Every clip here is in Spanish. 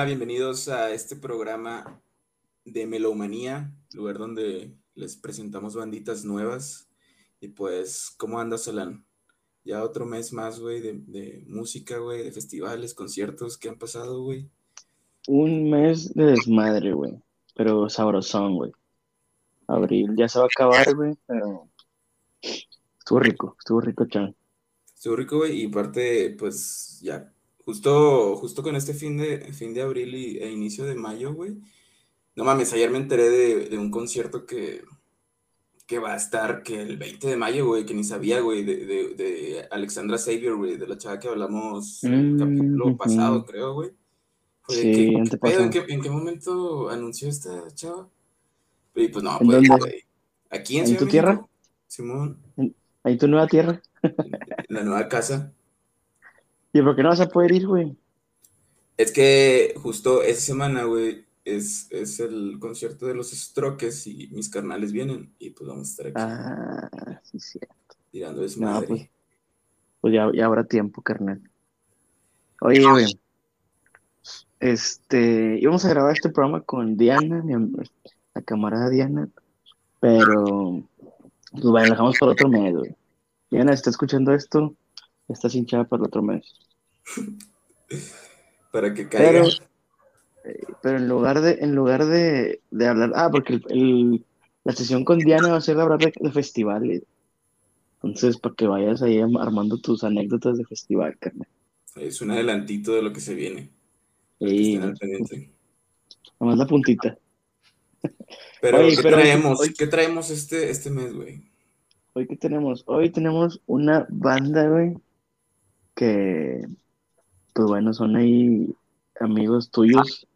Hola, bienvenidos a este programa de Melomanía, lugar donde les presentamos banditas nuevas. Y pues, ¿cómo andas, Solán? Ya otro mes más, güey, de, de música, güey, de festivales, conciertos que han pasado, güey. Un mes de desmadre, güey. Pero sabrosón, güey. Abril ya se va a acabar, güey, pero estuvo rico, estuvo rico, chan. Estuvo rico, güey, y parte, pues, ya, justo, justo con este fin de, fin de abril y, e inicio de mayo, güey. No mames, ayer me enteré de, de un concierto que, que va a estar que el 20 de mayo, güey, que ni sabía, güey, de, de, de Alexandra Xavier, güey, de la chava que hablamos en el Mm, capítulo ujú. pasado, creo, güey. Fue Sí, que, ¿qué pedo? ¿En qué, en qué momento anunció esta chava? Y pues no, ¿En pues, dónde? güey. Aquí en ¿En Ciudad tu de tierra? México, Simón, ¿Ahí tu nueva tierra? en la nueva casa. ¿Y por qué no vas a poder ir, güey? Es que justo esa semana, güey, es, es el concierto de los Strokes y mis carnales vienen y pues vamos a estar aquí Ah, sí, sí. tirando No, desmadre. pues, pues ya, ya habrá tiempo, carnal. Oye, güey, este, íbamos a grabar este programa con Diana, mi la camarada Diana, pero, pues bueno, dejamos para otro mes, güey. Diana, está escuchando esto, está sin chava para el otro mes. Para que caiga. Pero, eh, pero en lugar de, en lugar de, de hablar, ah, porque el, el- la sesión con Diana va a ser hablar de, de festivales. Entonces, para que vayas ahí armando tus anécdotas de festival, carnal. Es un adelantito de lo que se viene. pendiente. nomás la puntita. Pero, Oye, ¿qué pero traemos? hoy- ¿Qué traemos este, este mes, güey? Hoy qué tenemos, hoy tenemos una banda, güey, que, pues bueno, son ahí amigos tuyos.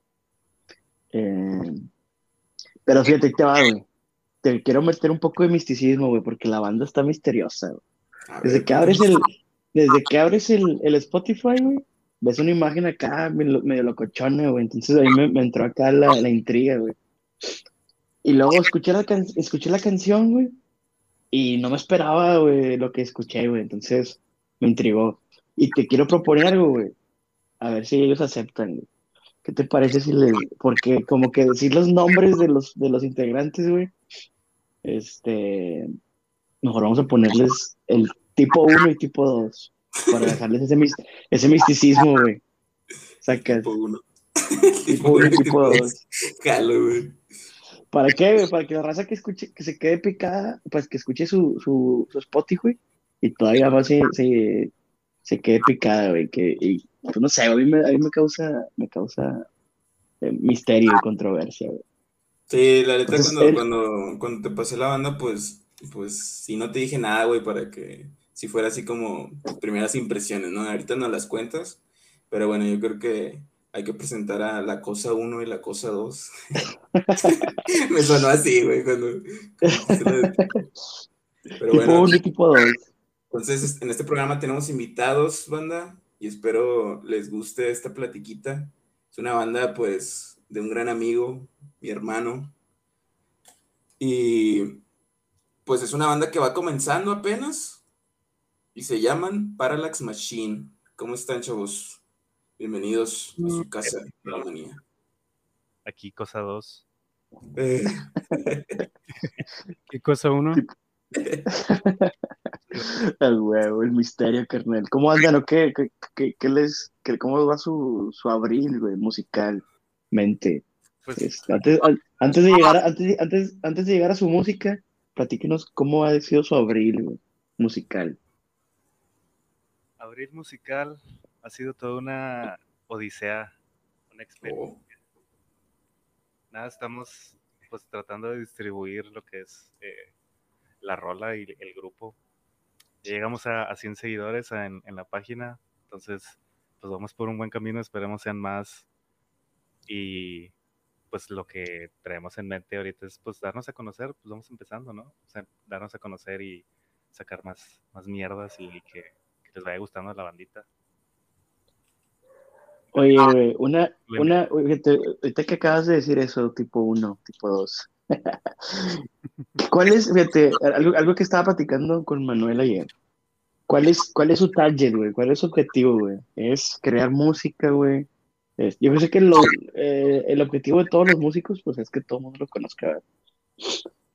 Eh, pero fíjate, ahí te va, güey. Te quiero meter un poco de misticismo, güey, porque la banda está misteriosa, güey. Desde que abres el, desde que abres el, el Spotify, güey, ves una imagen acá medio, medio locochona, güey. Entonces ahí me, me entró acá la, la intriga, güey. Y luego escuché la, can- escuché la canción, güey, y no me esperaba, güey, lo que escuché, güey. Entonces me intrigó. Y te quiero proponer algo, güey. A ver si ellos aceptan, güey. ¿Qué te parece si les... Porque como que decir los nombres de los, de los integrantes, güey, este... Mejor vamos a ponerles el tipo 1 y tipo 2 para dejarles ese, mis- ese misticismo, güey. Sacas. tipo uno. Tipo 1 y tipo 2. Jalo, güey. ¿Para qué, güey? Para que la raza que escuche, que se quede picada, pues que escuche su, su, su Spotify y todavía más se, se, se quede picada, güey. Que, y, pues no sé, a mí me, a mí me causa, me causa eh, misterio y controversia, güey. Sí, la neta, cuando, él- cuando, cuando te pasé la banda, pues, pues, sí, no te dije nada, güey, para que si fuera así como tus primeras impresiones, ¿no? Ahorita no las cuentas, pero bueno, yo creo que hay que presentar a la cosa 1 y la cosa 2. Me sonó así, güey, cuando... cuando Pero tipo bueno, 1 y tipo 2. Entonces en este programa tenemos invitados, banda, y espero les guste esta platiquita. Es una banda, pues, de un gran amigo, mi hermano. Y pues es una banda que va comenzando apenas y se llaman Parallax Machine. ¿Cómo están, chavos? Bienvenidos a su casa, la manía. Aquí cosa 2. Eh, ¿Qué cosa 1? El huevo, el misterio, carnal. ¿Cómo andan o qué? ¿Qué, qué- qué les, qué- ¿Cómo va su, su abril, güey, musicalmente? Pues Este, antes, an- antes de llegar, a- antes, antes, antes de llegar a su música, platíquenos cómo ha sido su abril, güey, musical. abril musical ha sido toda una odisea, una experiencia. oh, Nada, estamos pues tratando de distribuir lo que es eh, la rola y el grupo. Ya llegamos a, a 100 seguidores en, en la página, entonces pues vamos por un buen camino, esperemos sean más. Y pues lo que traemos en mente ahorita es pues darnos a conocer, pues vamos empezando, ¿no? O sea, darnos a conocer y sacar más, más mierdas y que, que les vaya gustando la bandita. Oye, güey, una, una, ahorita que acabas de decir eso, tipo uno, tipo dos. ¿Cuál es, fíjate, algo, algo que estaba platicando con Manuel ayer? ¿Cuál es, cuál es su target, güey? ¿Cuál es su objetivo, güey? ¿Es crear música, güey? Yo sé que lo- eh, el objetivo de todos los músicos, pues es que todo el mundo lo conozca, ¿verdad?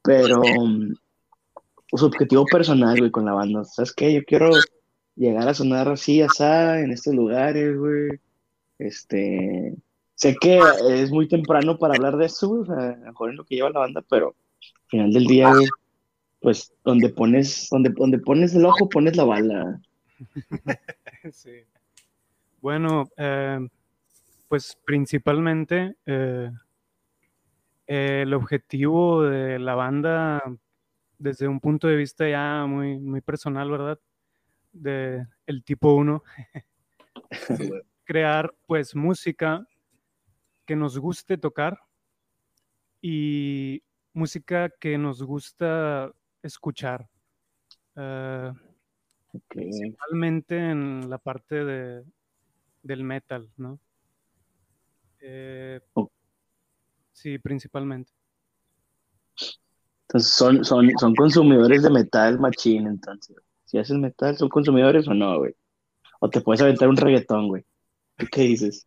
Pero um, su objetivo personal, güey, con la banda, ¿sabes qué? Yo quiero llegar a sonar así, asá, en estos lugares, güey. Este, sé que es muy temprano para hablar de eso, güey, o sea, a lo mejor es lo que lleva la banda, pero al final del día, pues donde pones, donde, donde pones el ojo, pones la bala. Sí. Bueno, eh, pues principalmente eh, el objetivo de la banda desde un punto de vista ya muy, muy personal, ¿verdad? De el tipo 1, crear pues música que nos guste tocar y música que nos gusta escuchar. Eh, principalmente en la parte de, del metal, ¿no? Eh, Oh. sí, principalmente. Entonces son, son, son consumidores de metal machín, entonces. Si haces metal, ¿son consumidores o no, güey? O te puedes aventar un reggaetón, güey. ¿Tú qué dices?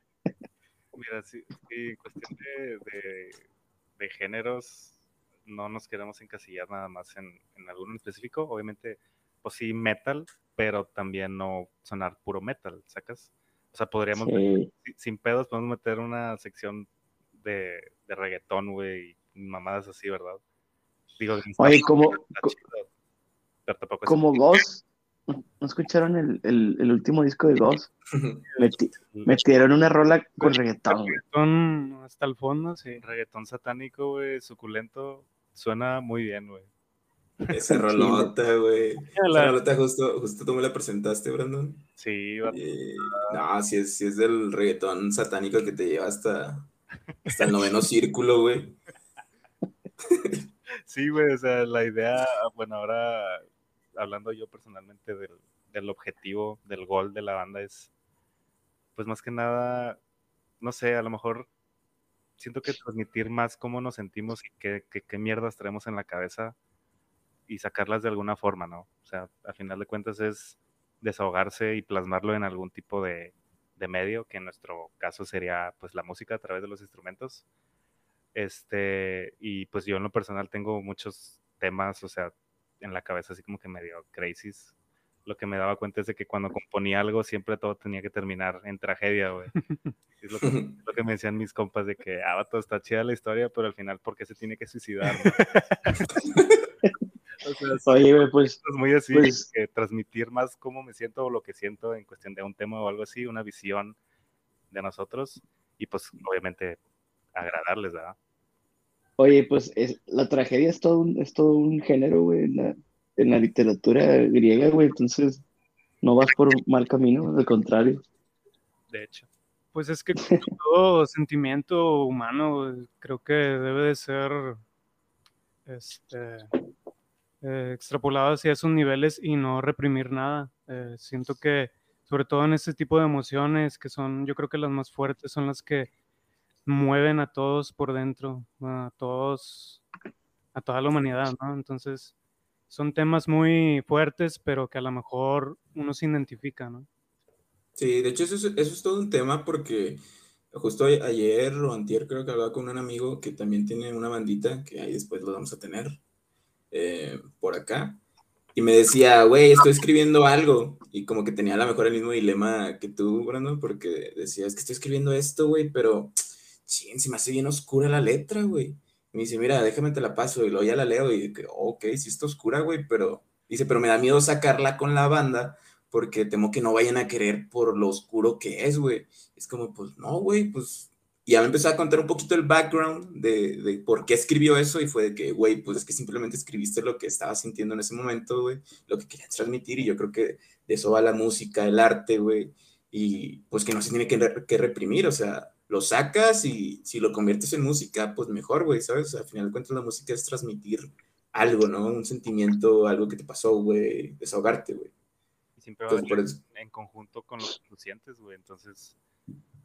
Mira, sí, sí, en cuestión de, de- de géneros, no nos queremos encasillar nada más en, en alguno en específico. Obviamente, pues sí, metal, pero también no sonar puro metal, ¿sacas? O sea, podríamos, Sí. si- sin pedos, podemos meter una sección de, de reggaetón, güey, y mamadas así, ¿verdad? Digo, Oye, como, como Ghost, ¿no escucharon el, el, el último disco de Ghost? Meti- metieron una rola con reggaetón, güey. Son hasta el fondo, sí. reggaetón satánico, güey, suculento, suena muy bien, güey. Esa rolota, güey. Esa rolota justo, justo tú me la presentaste, Brandon. Sí, va- Eh, no, si es, si es del reggaetón satánico que te lleva hasta, hasta el noveno círculo, güey. Sí, güey, o sea, la idea, bueno, ahora hablando yo personalmente del, del objetivo, del gol de la banda es, pues más que nada, no sé, a lo mejor siento que transmitir más cómo nos sentimos y qué, qué, qué mierdas traemos en la cabeza y sacarlas de alguna forma, ¿no? O sea, al final de cuentas es desahogarse y plasmarlo en algún tipo de, de medio, que en nuestro caso sería pues la música a través de los instrumentos. Este, y pues yo en lo personal tengo muchos temas, o sea, en la cabeza así como que medio crisis. Lo que me daba cuenta es de que cuando componía algo siempre todo tenía que terminar en tragedia, güey. Es lo que, lo que me decían mis compas de que, ah, vato, está chida la historia, pero al final, ¿por qué se tiene que suicidar? no?" o sea, sí, Oye, güey, pues, es muy así, pues- que transmitir más cómo me siento o lo que siento en cuestión de un tema o algo así, una visión de nosotros y pues obviamente agradarles, ¿verdad? Oye, pues es, la tragedia es todo un, es todo un género, güey, en la, en la literatura griega, güey. Entonces, no vas por mal camino, al contrario. De hecho. Pues es que todo sentimiento humano creo que debe de ser este, eh, extrapolado hacia esos niveles y no reprimir nada. Eh, siento que sobre todo en este tipo de emociones que son, yo creo que las más fuertes son las que mueven a todos por dentro, a todos, a toda la humanidad, ¿no? Entonces son temas muy fuertes, pero que a lo mejor uno se identifica, ¿no? Sí, de hecho eso es, eso es todo un tema porque justo ayer o antier creo que hablaba con un amigo que también tiene una bandita, que ahí después lo vamos a tener eh, por acá, y me decía, güey, estoy escribiendo algo, y como que tenía a lo mejor el mismo dilema que tú, Brandon, porque decía, es que estoy escribiendo esto, güey, pero, chin, se me hace bien oscura la letra, güey. Me dice, mira, déjame te la paso, y luego ya la leo, y que, ok, sí está oscura, güey, pero, dice, pero me da miedo sacarla con la banda porque temo que no vayan a querer por lo oscuro que es, güey. Es como, pues no, güey, pues. Y ya me empezó a contar un poquito el background de, de por qué escribió eso y fue de que, güey, pues es que simplemente escribiste lo que estaba sintiendo en ese momento, güey, lo que querías transmitir y yo creo que de eso va la música, el arte, güey, y pues que no se tiene que, re- que reprimir, o sea, lo sacas y si lo conviertes en música, pues mejor, güey, ¿sabes? Al final de cuentas la música es transmitir algo, ¿no? Un sentimiento, algo que te pasó, güey, desahogarte, güey. Y siempre va a Entonces, eso. en conjunto con lo que tú sientes, güey. Entonces,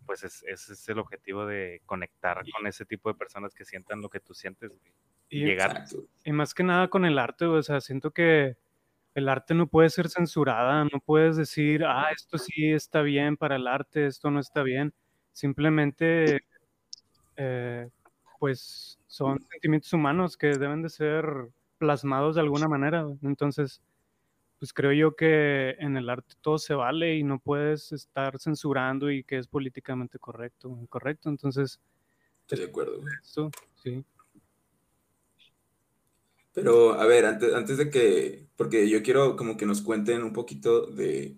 pues es- ese es el objetivo de conectar con ese tipo de personas que sientan lo que tú sientes, güey. Y Y- llegar. Exacto. Y más que nada con el arte, güey, o sea, siento que el arte no puede ser censurada, no puedes decir, ah, esto sí está bien para el arte, esto no está bien. Simplemente, eh, pues, son sentimientos humanos que deben de ser plasmados de alguna manera. Entonces, pues creo yo que en el arte todo se vale y no puedes estar censurando y que es políticamente correcto, incorrecto. Entonces, Estoy de acuerdo, esto, sí. Pero, a ver, antes, antes de que, porque yo quiero como que nos cuenten un poquito de,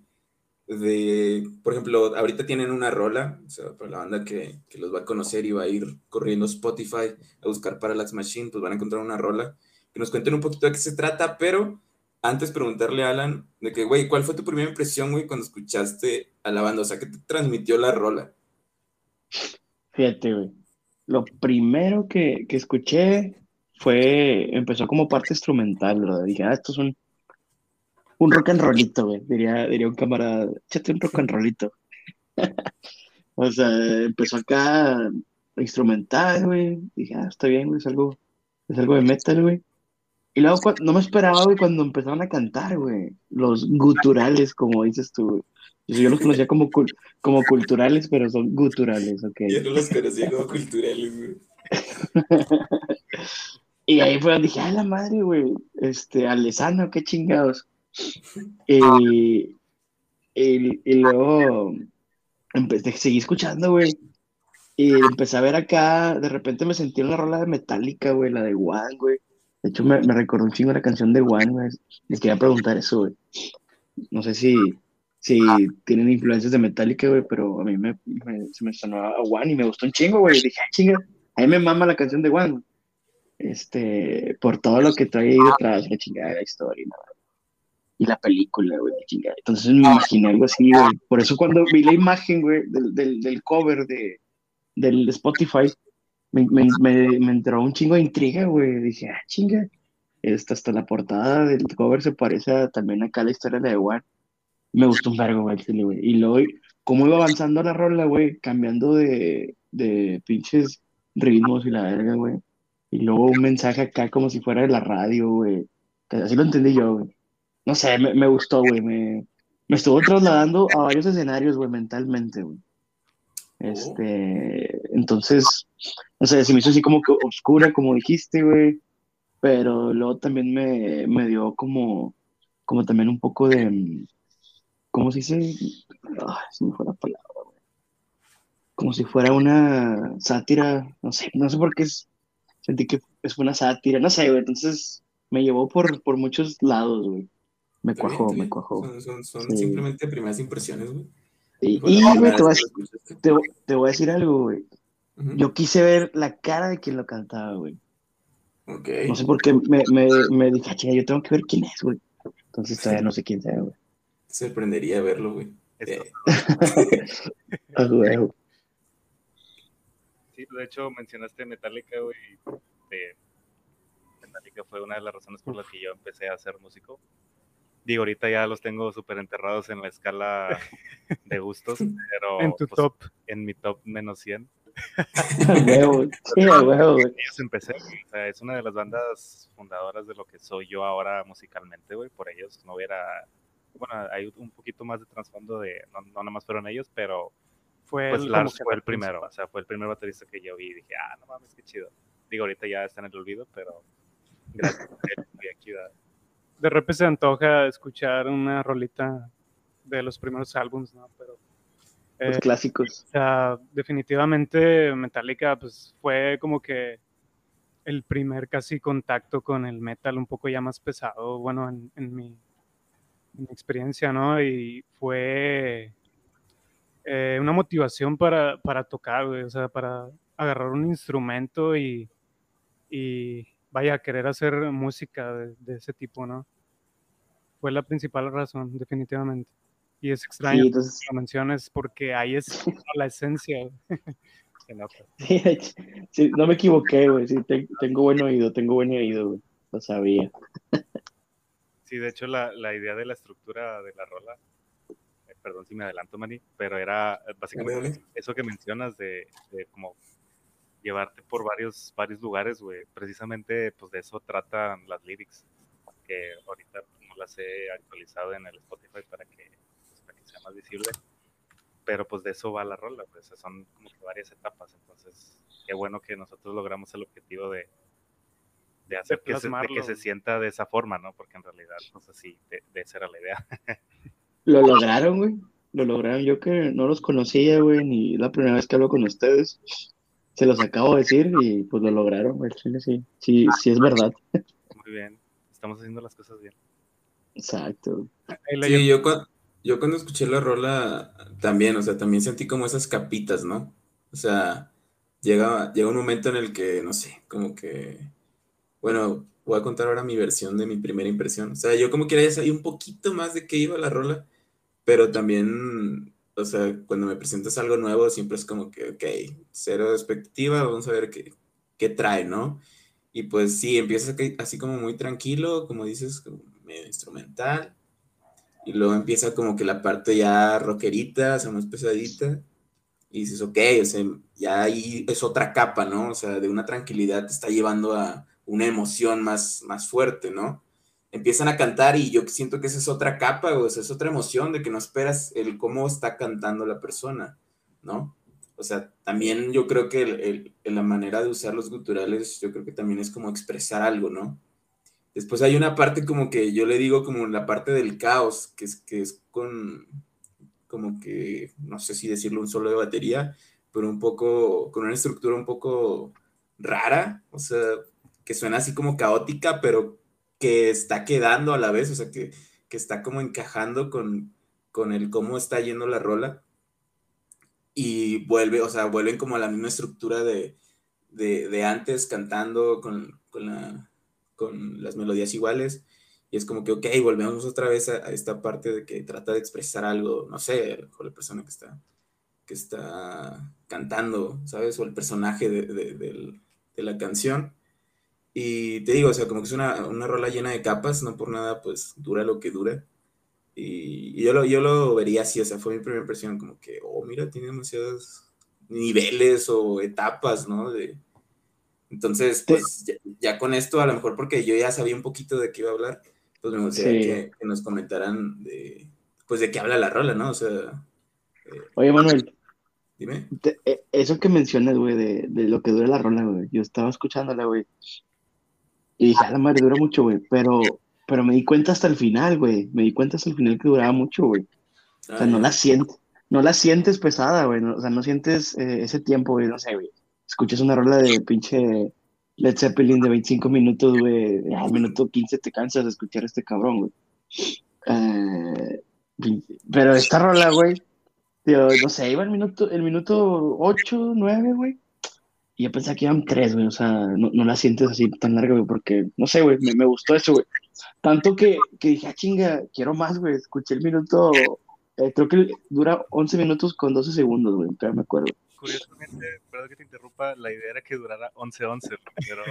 de, por ejemplo, ahorita tienen una rola, o sea, para la banda que, que los va a conocer y va a ir corriendo Spotify a buscar Parallax Machine, pues van a encontrar una rola. Que nos cuenten un poquito de qué se trata, pero antes preguntarle a Alan de que, güey, ¿cuál fue tu primera impresión, güey, cuando escuchaste a la banda? O sea, ¿qué te transmitió la rola? Fíjate, güey. Lo primero que, que escuché fue, empezó como parte instrumental, ¿verdad? Dije, ah, esto es un, un rock and rollito, güey. Diría, diría un camarada, échate un rock and rollito. o sea, empezó acá instrumental, güey. Dije, ah, está bien, güey, es algo, es algo de metal, güey. Y luego no me esperaba, güey, cuando empezaron a cantar, güey. Los guturales, como dices tú, güey. Yo los conocía como, cul- como culturales, pero son guturales, ok. Yo no los conocía como culturales, güey. Y ahí fue donde dije, ah, la madre, güey, este, Alessandro, qué chingados. Y, y, y luego empecé, seguí escuchando, güey. Y empecé a ver acá, de repente me sentí en una rola de Metallica, güey, la de One, güey. De hecho, me, me recordó un chingo la canción de One, güey. Les quería preguntar eso, güey. No sé si, si tienen influencias de Metallica, güey, pero a mí me, se me sonó a One y me gustó un chingo, güey. Dije, ah, chinga, a mí me mama la canción de One, este, por todo lo que trae ahí detrás, la chingada de la historia, ¿no? Y la película, güey, chingada. Entonces me imaginé algo así, güey. Por eso cuando vi la imagen, güey, del, del, del cover de, del Spotify, me, me, me, me entró un chingo de intriga, güey. Dije, ah, chinga. Esta, hasta la portada del cover se parece a- también acá a la historia de One. Me gustó un vergo, güey, güey. Y luego, cómo iba avanzando la rola, güey, cambiando de, de pinches ritmos y la verga, güey. Y luego un mensaje acá como si fuera de la radio, güey. Así lo entendí yo, güey. No sé, me, gustó, güey. Me, me estuvo trasladando a varios escenarios, güey, mentalmente, güey. Este, entonces, no sé, se me hizo así como que oscura, como dijiste, güey. Pero luego también me, me dio como, como también un poco de, ¿cómo se dice? Ay, se me palabra, güey. Como si fuera una sátira, no sé, no sé por qué es, sentí que es una sátira, no sé, güey. Entonces me llevó por, por muchos lados, güey. Me Está cuajó, me cuajó. Son, son, son Sí. simplemente primeras impresiones, güey. Y, güey, te voy a decir- que lo escuchaste. te, te voy a decir algo, güey. Yo quise ver la cara de quien lo cantaba, güey. Ok. No sé por qué me, me, me dije, "Ah, chinga, yo tengo que ver quién es, güey. Entonces todavía no sé quién sea, güey. Sorprendería verlo, güey. Eh, güey. Sí, de hecho mencionaste Metallica, güey. eh, Metallica fue una de las razones por las que yo empecé a ser músico. Digo, ahorita ya los tengo súper enterrados en la escala de gustos, pero En tu pues, top. en mi top menos 100. A huevo, sí, a huevo, güey. Ellos empecé, güey, o sea, es una de las bandas fundadoras de lo que soy yo ahora musicalmente, güey. Por ellos no hubiera, bueno, hay un poquito más de trasfondo de, no, no nada más fueron ellos, pero Fue pues el- Lars fue el primero, principal. o sea, fue el primer baterista que yo vi y dije, ah, no mames, qué chido. Digo, ahorita ya está en el olvido, pero gracias a él aquí, ¿verdad? De repente se antoja escuchar una rolita de los primeros álbums, ¿no? Pero Los eh, clásicos. o sea, definitivamente Metallica pues fue como que el primer casi contacto con el metal un poco ya más pesado, bueno, en, en mi, en mi experiencia, ¿no? Y fue eh, una motivación para, para tocar, güey, o sea, para agarrar un instrumento y, y vaya, querer hacer música de, de ese tipo, ¿no? Fue la principal razón, definitivamente. Y es extraño Sí, que lo menciones porque ahí es la esencia. sí, no me equivoqué, güey. Sí, te- tengo buen oído, tengo buen oído, güey. Lo sabía. Sí, de hecho, la, la idea de la estructura de la rola, eh, perdón si me adelanto, Manny, pero era eh, básicamente eso que mencionas de, de como llevarte por varios, varios lugares, güey. Precisamente, pues de eso tratan las lyrics, que ahorita no las he actualizado en el Spotify para que, pues, para que sea más visible. pero pues de eso va la rola, pues son como que varias etapas, entonces qué bueno que nosotros logramos el objetivo de, de hacer que, se, de que se sienta de esa forma, ¿no? Porque en realidad, no sé si de, de esa era la idea. Lo lograron, güey. Lo lograron. Yo que no los conocía, güey, ni la primera vez que hablo con ustedes. Se los acabo de decir y pues lo lograron, güey. Sí, sí, sí, sí es verdad. Muy bien. Estamos haciendo las cosas bien. Exacto. Sí, yo, cu- yo cuando escuché la rola también, o sea, también sentí como esas capitas, ¿no? O sea, llega, llega un momento en el que, no sé, como que, bueno, voy a contar ahora mi versión de mi primera impresión. O sea, yo como que ya sabía un poquito más de qué iba la rola, pero también, o sea, cuando me presentas algo nuevo, siempre es como que, ok, cero expectativa, vamos a ver qué, qué trae, ¿no? Y pues sí, empieza que- así como muy tranquilo, como dices, como medio instrumental. Y luego empieza como que la parte ya rockerita, o sea, más pesadita. Y dices, ok, o sea, ya ahí es otra capa, ¿no? O sea, de una tranquilidad te está llevando a una emoción más, más fuerte, ¿no? Empiezan a cantar y yo siento que esa es otra capa, o sea, es otra emoción de que no esperas el cómo está cantando la persona, ¿no? O sea, también yo creo que el- la manera de usar los guturales, yo creo que también es como expresar algo, ¿no? Después hay una parte como que yo le digo como la parte del caos, que es, que es con, como que, no sé si decirlo, un solo de batería, pero un poco, con una estructura un poco rara, o sea, que suena así como caótica, pero que está quedando a la vez, o sea, que, que está como encajando con, con el cómo está yendo la rola. Y vuelve, o sea, vuelven como a la misma estructura de, de, antes, cantando con, con, la, con las melodías iguales. Y es como que, ok, volvemos otra vez a, esta parte de que trata de expresar algo, no sé, mejor la persona que está, que está cantando, ¿sabes? O el personaje de, de la canción. Y te digo, o sea, como que es una, una rola llena de capas, no por nada, pues dura lo que dura. Y, y yo, lo, yo lo vería así, o sea, fue mi primera impresión, como que, oh, mira, tiene demasiados niveles o etapas, ¿no? De, entonces, pues ya, ya, con esto, a lo mejor porque yo ya sabía un poquito de qué iba a hablar, pues me gustaría sí. que, que, nos comentaran de, pues de qué habla la rola, ¿no? O sea... Eh, Oye, Manuel. Dime. Te, eh, eso que mencionas, güey, de, de, lo que dura la rola, güey. Yo estaba escuchándola, güey. Y dije, a la madre, dura mucho, güey. Pero, pero me di cuenta hasta el final, güey. Me di cuenta hasta el final que duraba mucho, güey. O sea, no la sientes, no la sientes pesada, güey. No, o sea, no sientes eh, ese tiempo, güey. No sé, güey. Escuchas una rola de pinche Led Zeppelin de 25 minutos, güey. Al minuto 15 te cansas de escuchar a este cabrón, güey. Eh, pero esta rola, güey, tío, no sé, iba el minuto, el minuto 8, 9, güey. Y yo pensé que iban 3, güey. O sea, no, no, la sientes así tan larga, güey, porque, no sé, güey, me, me, gustó eso, güey. Tanto que, que dije, ah, chinga, quiero más, güey. Escuché el minuto, eh, creo que dura 11 minutos con 12 segundos, güey, pero me acuerdo. Curiosamente, perdón que te interrumpa, la idea era que durara 11-11, pero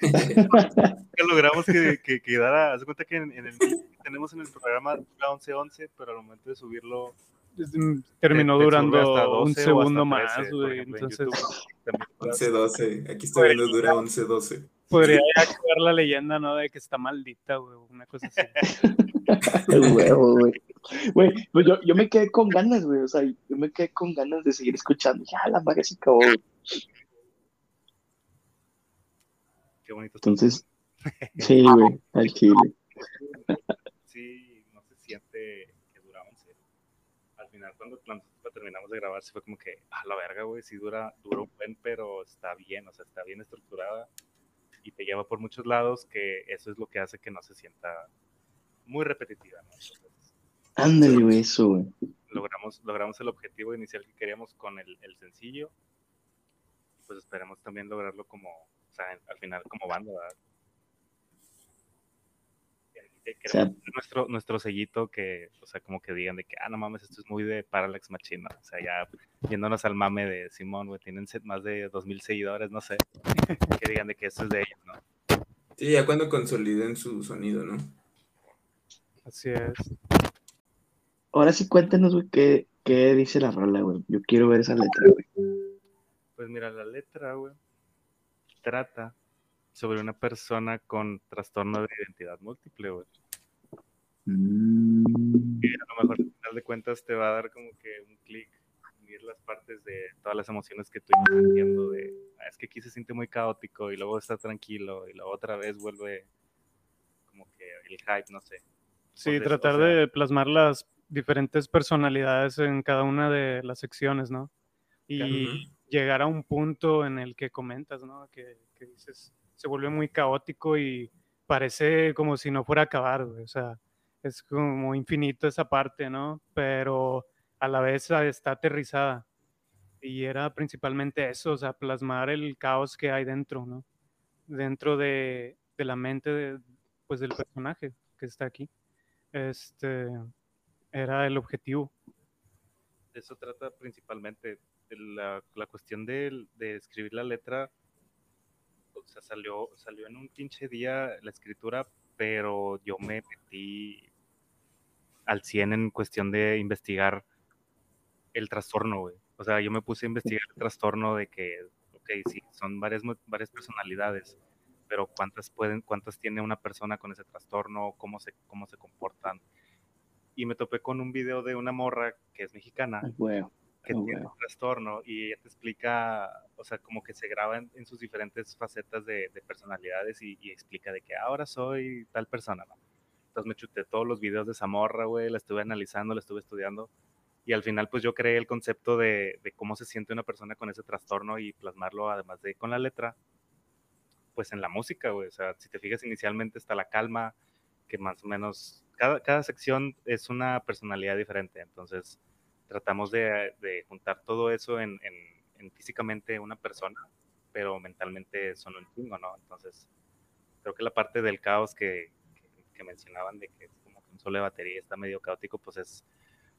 que logramos que, que quedara, haz cuenta que en, en el tenemos en el programa dura 11-11, pero al momento de subirlo terminó te, te durando un segundo más, güey. Entonces, 11-12, aquí está viendo dura 11-12. Podría actuar la leyenda, ¿no? De que está maldita, güey, una cosa así. El huevo, güey. Güey, pues yo, yo me quedé con ganas, güey. O sea, yo me quedé con ganas de seguir escuchando. Ya, la madre se acabó, güey. Qué bonito. Entonces, sí, güey, al chile. Sí, no se siente que dura 11. Al final, cuando, cuando terminamos de grabar, sí fue como que, a la verga, güey, sí dura, dura un buen, pero está bien, o sea, está bien estructurada y te lleva por muchos lados, que eso es lo que hace que no se sienta muy repetitiva, ¿no? Entonces, Ándale, güey, eso, güey. Logramos, logramos el objetivo inicial que queríamos con el, el sencillo. Pues esperemos también lograrlo como, o sea, al final como banda, ¿verdad? Nuestro, nuestro sellito que, o sea, como que digan de que, ah, no mames, esto es muy de Parallax Machine, ¿no? O sea, ya yéndonos al mame de Simón, güey, tienen más de 2000 seguidores, no sé, que digan de que esto es de ellos, ¿no? Sí, ya cuando consoliden su sonido, ¿no? Así es. Ahora sí cuéntanos, güey, ¿qué, qué dice la rola, güey. Yo quiero ver esa letra, güey. Pues mira, la letra, güey, trata sobre una persona con trastorno de identidad múltiple, güey. Mm, a lo mejor al final de cuentas te va a dar como que un clic, unir las partes de todas las emociones que tú ibas sintiendo de, "Ah, es que aquí se siente muy caótico y luego está tranquilo y luego otra vez vuelve como que el hype, no sé. Sí, Entonces, o tratar sea- de plasmar las diferentes personalidades en cada una de las secciones, ¿no? Y llegar a un punto en el que comentas, ¿no? Que, que dices, se vuelve muy caótico y parece como si no fuera a acabar, güey. O sea, es como infinito esa parte, ¿no? Pero a la vez está aterrizada. Y era principalmente eso, o sea, plasmar el caos que hay dentro, ¿no? Dentro de, de la mente de- pues, del personaje que está aquí. Este era el objetivo. eso trata principalmente. La, la cuestión de, de escribir la letra, o sea, salió, salió en un pinche día la escritura, pero yo me metí al 100 en cuestión de investigar el trastorno, güey. O sea, yo me puse a investigar el trastorno de que, ok, sí, son varias, varias personalidades, pero ¿cuántas pueden, cuántas tiene una persona con ese trastorno? ¿Cómo se, cómo se comportan? Y me topé con un video de una morra que es mexicana, huevo. Que Ah, tiene un trastorno y ella te explica, o sea, como que se graba en, en sus diferentes facetas de, de personalidades y, y explica de que ahora soy tal persona, ¿no? Entonces me chuté todos los videos de Zamorra, güey, la estuve analizando, la estuve estudiando y al final pues yo creé el concepto de, de cómo se siente una persona con ese trastorno y plasmarlo además de con la letra, pues en la música, güey, o sea, si te fijas inicialmente está la calma, que más o menos, cada, cada sección es una personalidad diferente, entonces tratamos de, de juntar todo eso en, en, en, físicamente una persona, pero mentalmente son un chingo, ¿no? Entonces, creo que la parte del caos que, que, que, mencionaban de que es como que un solo de batería está medio caótico, pues es,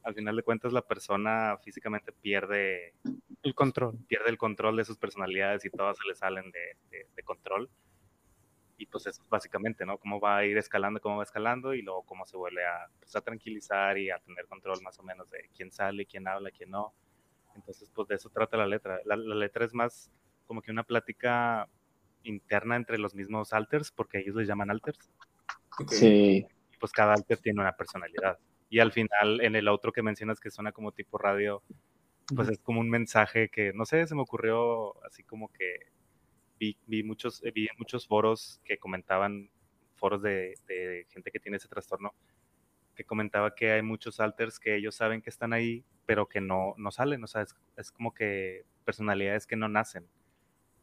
al final de cuentas, la persona físicamente pierde el control. Pierde el control de sus personalidades y todas se le salen de, de, de control. Y pues eso es básicamente, ¿no? Cómo va a ir escalando, cómo va escalando y luego cómo se vuelve a, pues, a tranquilizar y a tener control más o menos de quién sale, quién habla, quién no. Entonces, pues de eso trata la letra. La, la letra es más como que una plática interna entre los mismos alters, porque ellos les llaman alters. Sí. Y pues cada alter tiene una personalidad. Y al final, en el otro que mencionas que suena como tipo radio, pues es como un mensaje que, no sé, se me ocurrió así como que vi, vi muchos, vi en muchos foros que comentaban, foros de, de, gente que tiene ese trastorno, que comentaba que hay muchos alters que ellos saben que están ahí, pero que no, no salen, o sea, es, es como que personalidades que no nacen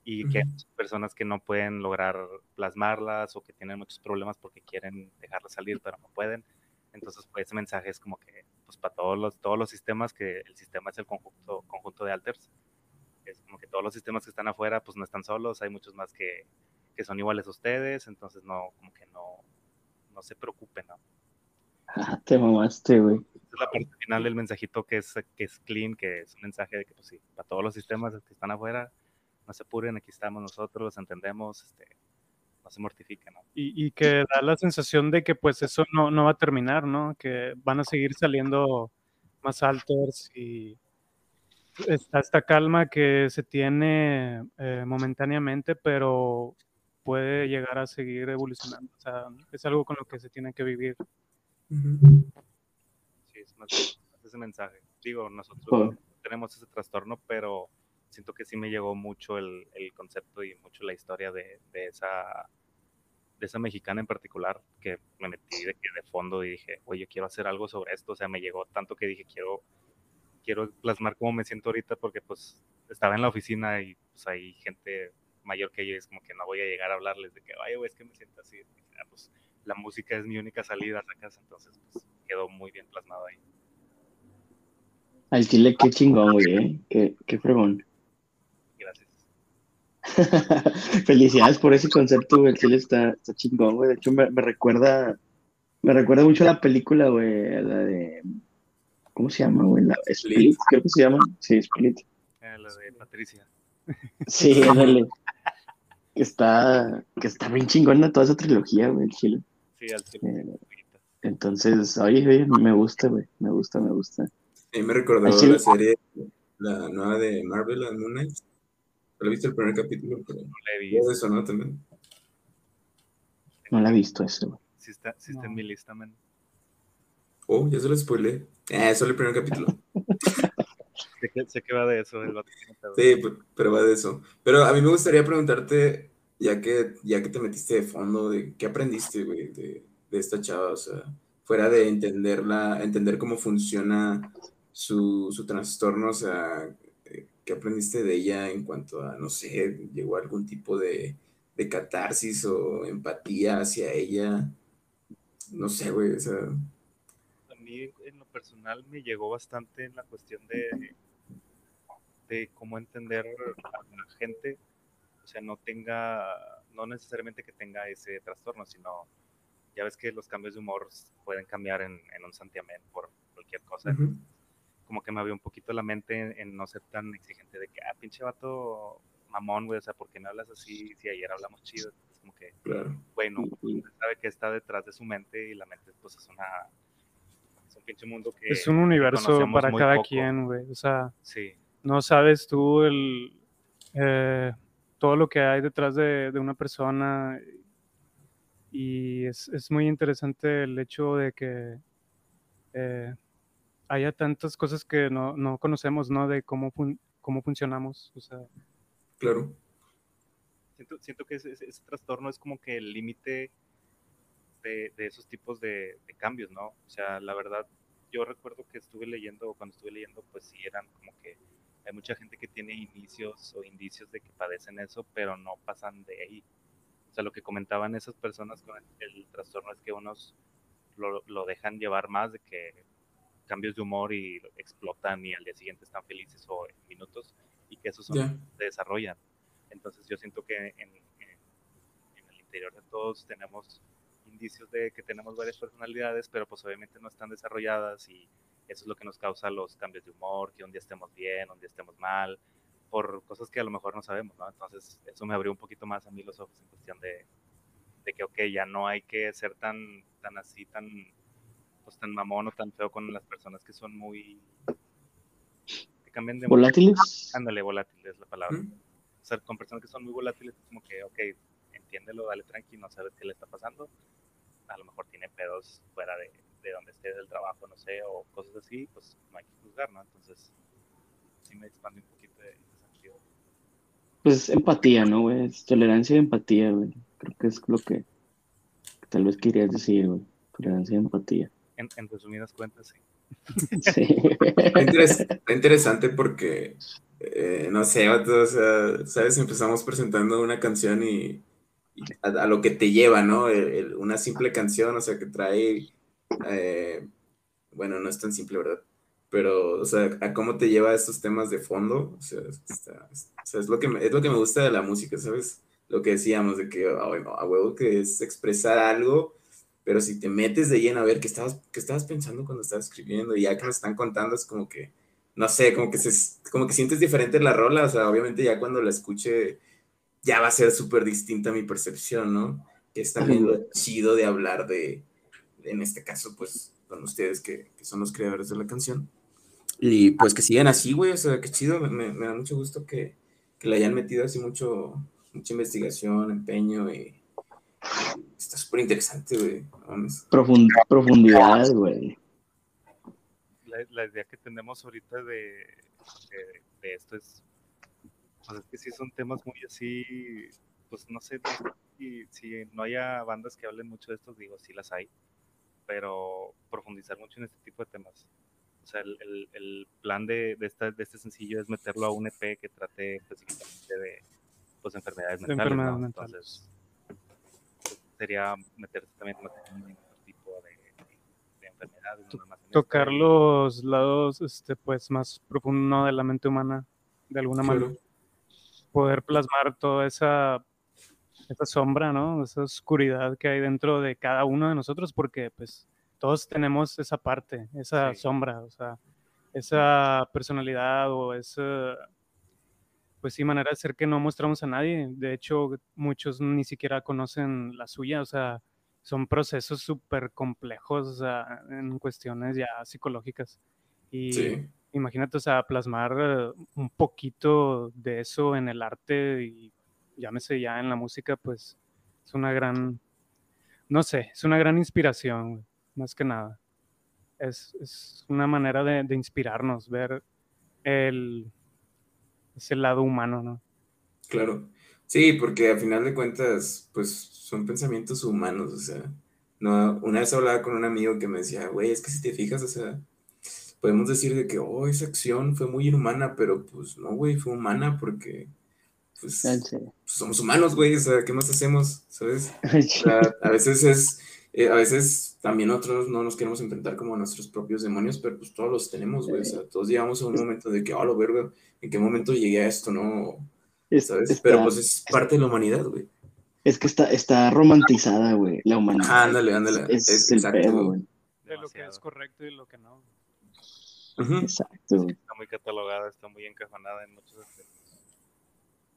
y que hay personas que no pueden lograr plasmarlas o que tienen muchos problemas porque quieren dejarlas salir, pero no pueden. Entonces, pues ese mensaje es como que, pues para todos los, todos los sistemas, que el sistema es el conjunto, conjunto de alters, es como que todos los sistemas que están afuera, pues no están solos, hay muchos más que, que son iguales a ustedes, entonces no, como que no, no se preocupen, ¿no? Ah, te mamaste, güey. Es la parte final del mensajito que es, que es clean, que es un mensaje de que, pues sí, para todos los sistemas que están afuera, no se apuren, aquí estamos nosotros, entendemos, este, no se mortifiquen, ¿no? Y, y, que da la sensación de que pues eso no, no va a terminar, ¿no? Que van a seguir saliendo más alters y está esta calma que se tiene eh, momentáneamente, pero puede llegar a seguir evolucionando. O sea, es algo con lo que se tiene que vivir. Uh -huh. Sí, es más ese mensaje. Digo, nosotros oh. tenemos ese trastorno, pero siento que sí me llegó mucho el, el concepto y mucho la historia de, de, esa de esa mexicana en particular, que me metí de, de fondo y dije, oye, quiero hacer algo sobre esto, o sea, me llegó tanto que dije, quiero, quiero plasmar cómo me siento ahorita, porque pues estaba en la oficina y pues hay gente mayor que yo, y es como que no voy a llegar a hablarles de que, oye, güey, es que me siento así, dije, ah, pues la música es mi única salida a la casa, entonces pues quedó muy bien plasmado ahí. Al chile, qué chingón, güey, ¿eh? Qué, qué fregón. Gracias. Felicidades por ese concepto, güey. El chile está, está chingón, güey. De hecho, me, me, recuerda. Me recuerda mucho a la película, güey. La de. ¿Cómo se llama, güey? La Split, creo que se llama. Sí, Split. Eh, la de Patricia. Sí, dale. que está. Que está bien chingona toda esa trilogía, güey, el chile. Sí, al chile. Eh, entonces, oye, oye, me gusta, güey. Me gusta, me gusta. A mí me recordó la serie, la nueva de Marvel, la Moon Knight. ¿Lo viste el primer capítulo? Pero no la he visto. eso, ¿no? También. No la he visto eso, güey. Sí está, sí está no. en mi lista, man. Oh, ya se lo spoilé. Eh, solo el primer capítulo. Sé que, sé que va de eso. El. Sí, pe- pero va de eso. Pero a mí me gustaría preguntarte, ya que, ya que te metiste de fondo, de qué aprendiste, güey, de, de esta chava, o sea, fuera de entenderla, entender cómo funciona su, su trastorno, o sea, ¿qué aprendiste de ella en cuanto a, no sé, llegó a algún tipo de, de catarsis o empatía hacia ella? No sé, güey, o sea, personal, me llegó bastante en la cuestión de, de cómo entender a la gente. O sea, no tenga, no necesariamente que tenga ese trastorno, sino ya ves que los cambios de humor pueden cambiar en, en un santiamén por cualquier cosa. Como que me abrió un poquito la mente en, en no ser tan exigente de que, ah, pinche vato mamón, güey, o sea, ¿por qué me hablas así si ayer hablamos chido? Es como que, claro. bueno, sabe que está detrás de su mente y la mente, pues, es una. Es un pinche mundo que. Es un universo para cada poco. quien, güey. O sea, Sí, no sabes tú el, eh, todo lo que hay detrás de, de una persona y es, es muy interesante el hecho de que eh, haya tantas cosas que no, no conocemos, ¿no? De cómo, fun- cómo funcionamos. O sea, Claro. siento, siento que ese, ese- ese trastorno es como que el límite de, de esos tipos de, de cambios, ¿no? O sea, la verdad, yo recuerdo que estuve leyendo, cuando estuve leyendo, pues sí eran como que hay mucha gente que tiene inicios o indicios de que padecen eso, pero no pasan de ahí. O sea, lo que comentaban esas personas con el, el trastorno es que unos lo, lo dejan llevar más de que cambios de humor y explotan y al día siguiente están felices o en minutos y que esos son Ya. se desarrollan. Entonces yo siento que en, en- en el interior de todos tenemos indicios de que tenemos varias personalidades, pero pues obviamente no están desarrolladas y eso es lo que nos causa los cambios de humor, que un día estemos bien, un día estemos mal, por cosas que a lo mejor no sabemos, ¿no? Entonces eso me abrió un poquito más a mí los ojos en cuestión de, de que, ok, ya no hay que ser tan, tan así, tan, pues tan mamón o tan feo con las personas que son muy... que cambian de... ¿Volátiles? Ándale, volátil es la palabra. ¿Mm? O sea, con personas que son muy volátiles, es como que, ok, entiéndelo, dale tranqui, no sabes qué le está pasando. A lo mejor tiene pedos fuera de, de donde esté del trabajo, no sé, o cosas así, pues no hay que juzgar, ¿no? Entonces, sí me expande un poquito de ese sentido. Pues empatía, ¿no, güey? Es tolerancia y empatía, güey. Creo que es lo que tal vez querías decir, güey. Tolerancia y empatía. En, en resumidas cuentas, sí. Sí. Está, interes- está interesante porque, eh, no sé, o sea, ¿sabes? Empezamos presentando una canción y a, a lo que te lleva, ¿no? El- el- una simple canción, o sea, que trae, eh, bueno, no es tan simple, ¿verdad? Pero, o sea, a cómo te lleva a estos temas de fondo, o sea, está- o sea, es, lo que me, es lo que me gusta de la música, ¿sabes? Lo que decíamos, de que, bueno, a huevo que es expresar algo pero si te metes de lleno a ver qué estabas, qué estabas pensando cuando estabas escribiendo y ya que nos están contando es como que, no sé, como que, se, como que sientes diferente la rola, o sea, obviamente ya cuando la escuche ya va a ser súper distinta mi percepción, ¿no? Que es también lo chido de hablar de, en este caso, pues, con ustedes que, que son los creadores de la canción. Y pues que sigan así, güey, o sea, qué chido, me, me da mucho gusto que, que le hayan metido así mucho, mucha investigación, empeño y está súper interesante, güey. Profund- profundidad, güey. La, la idea que tenemos ahorita de, de, de esto es, pues es que sí son temas muy así, pues no sé si, si no haya bandas que hablen mucho de estos, digo, sí las hay, pero profundizar mucho en este tipo de temas. O sea, el, el, el plan de, de, esta, de este sencillo es meterlo a un EP que trate específicamente de pues, enfermedades De mentales. enfermedades ¿no? mentales. Entonces, pues, sería meterse también más en otro tipo de, de enfermedades. no nomás en esta, tocar los lados, este, pues, más profundos de la mente humana, de alguna manera. Poder plasmar toda esa, esa sombra, ¿no? Esa oscuridad que hay dentro de cada uno de nosotros, porque pues todos tenemos esa parte, esa Sí. sombra, o sea, esa personalidad o esa, pues sí, manera de ser que no mostramos a nadie. De hecho, muchos ni siquiera conocen la suya, o sea, son procesos súper complejos, o sea, en cuestiones ya psicológicas. Y Sí. Imagínate, o sea, plasmar eh, un poquito de eso en el arte y llámese ya en la música, pues es una gran, no sé, es una gran inspiración, más que nada. es, es una manera de, inspirarnos, ver el, ese lado humano, ¿no? Claro. Sí, porque a final de cuentas, pues son pensamientos humanos, o sea, no, una vez hablaba con un amigo que me decía, güey, es que si te fijas, o sea, podemos decir de que, oh, esa acción fue muy inhumana, pero pues no, güey, fue humana porque, pues, serio. somos humanos, güey, o sea, ¿qué más hacemos? ¿Sabes? Ay, O sea, a veces es, eh, a veces también nosotros no nos queremos enfrentar como a nuestros propios demonios, pero pues todos los tenemos, güey, o sea, todos llegamos a un momento de que, oh, lo verga, ¿en qué momento llegué a esto, no? es- ¿Sabes? está- Pero pues es parte de la humanidad, güey. Es que está, está romantizada, güey, la humanidad. Ándale, ándale. Es, Es el exacto. pedo, güey. De lo que es correcto y lo que no. Exacto. Está muy catalogada, está muy encajonada en muchos aspectos.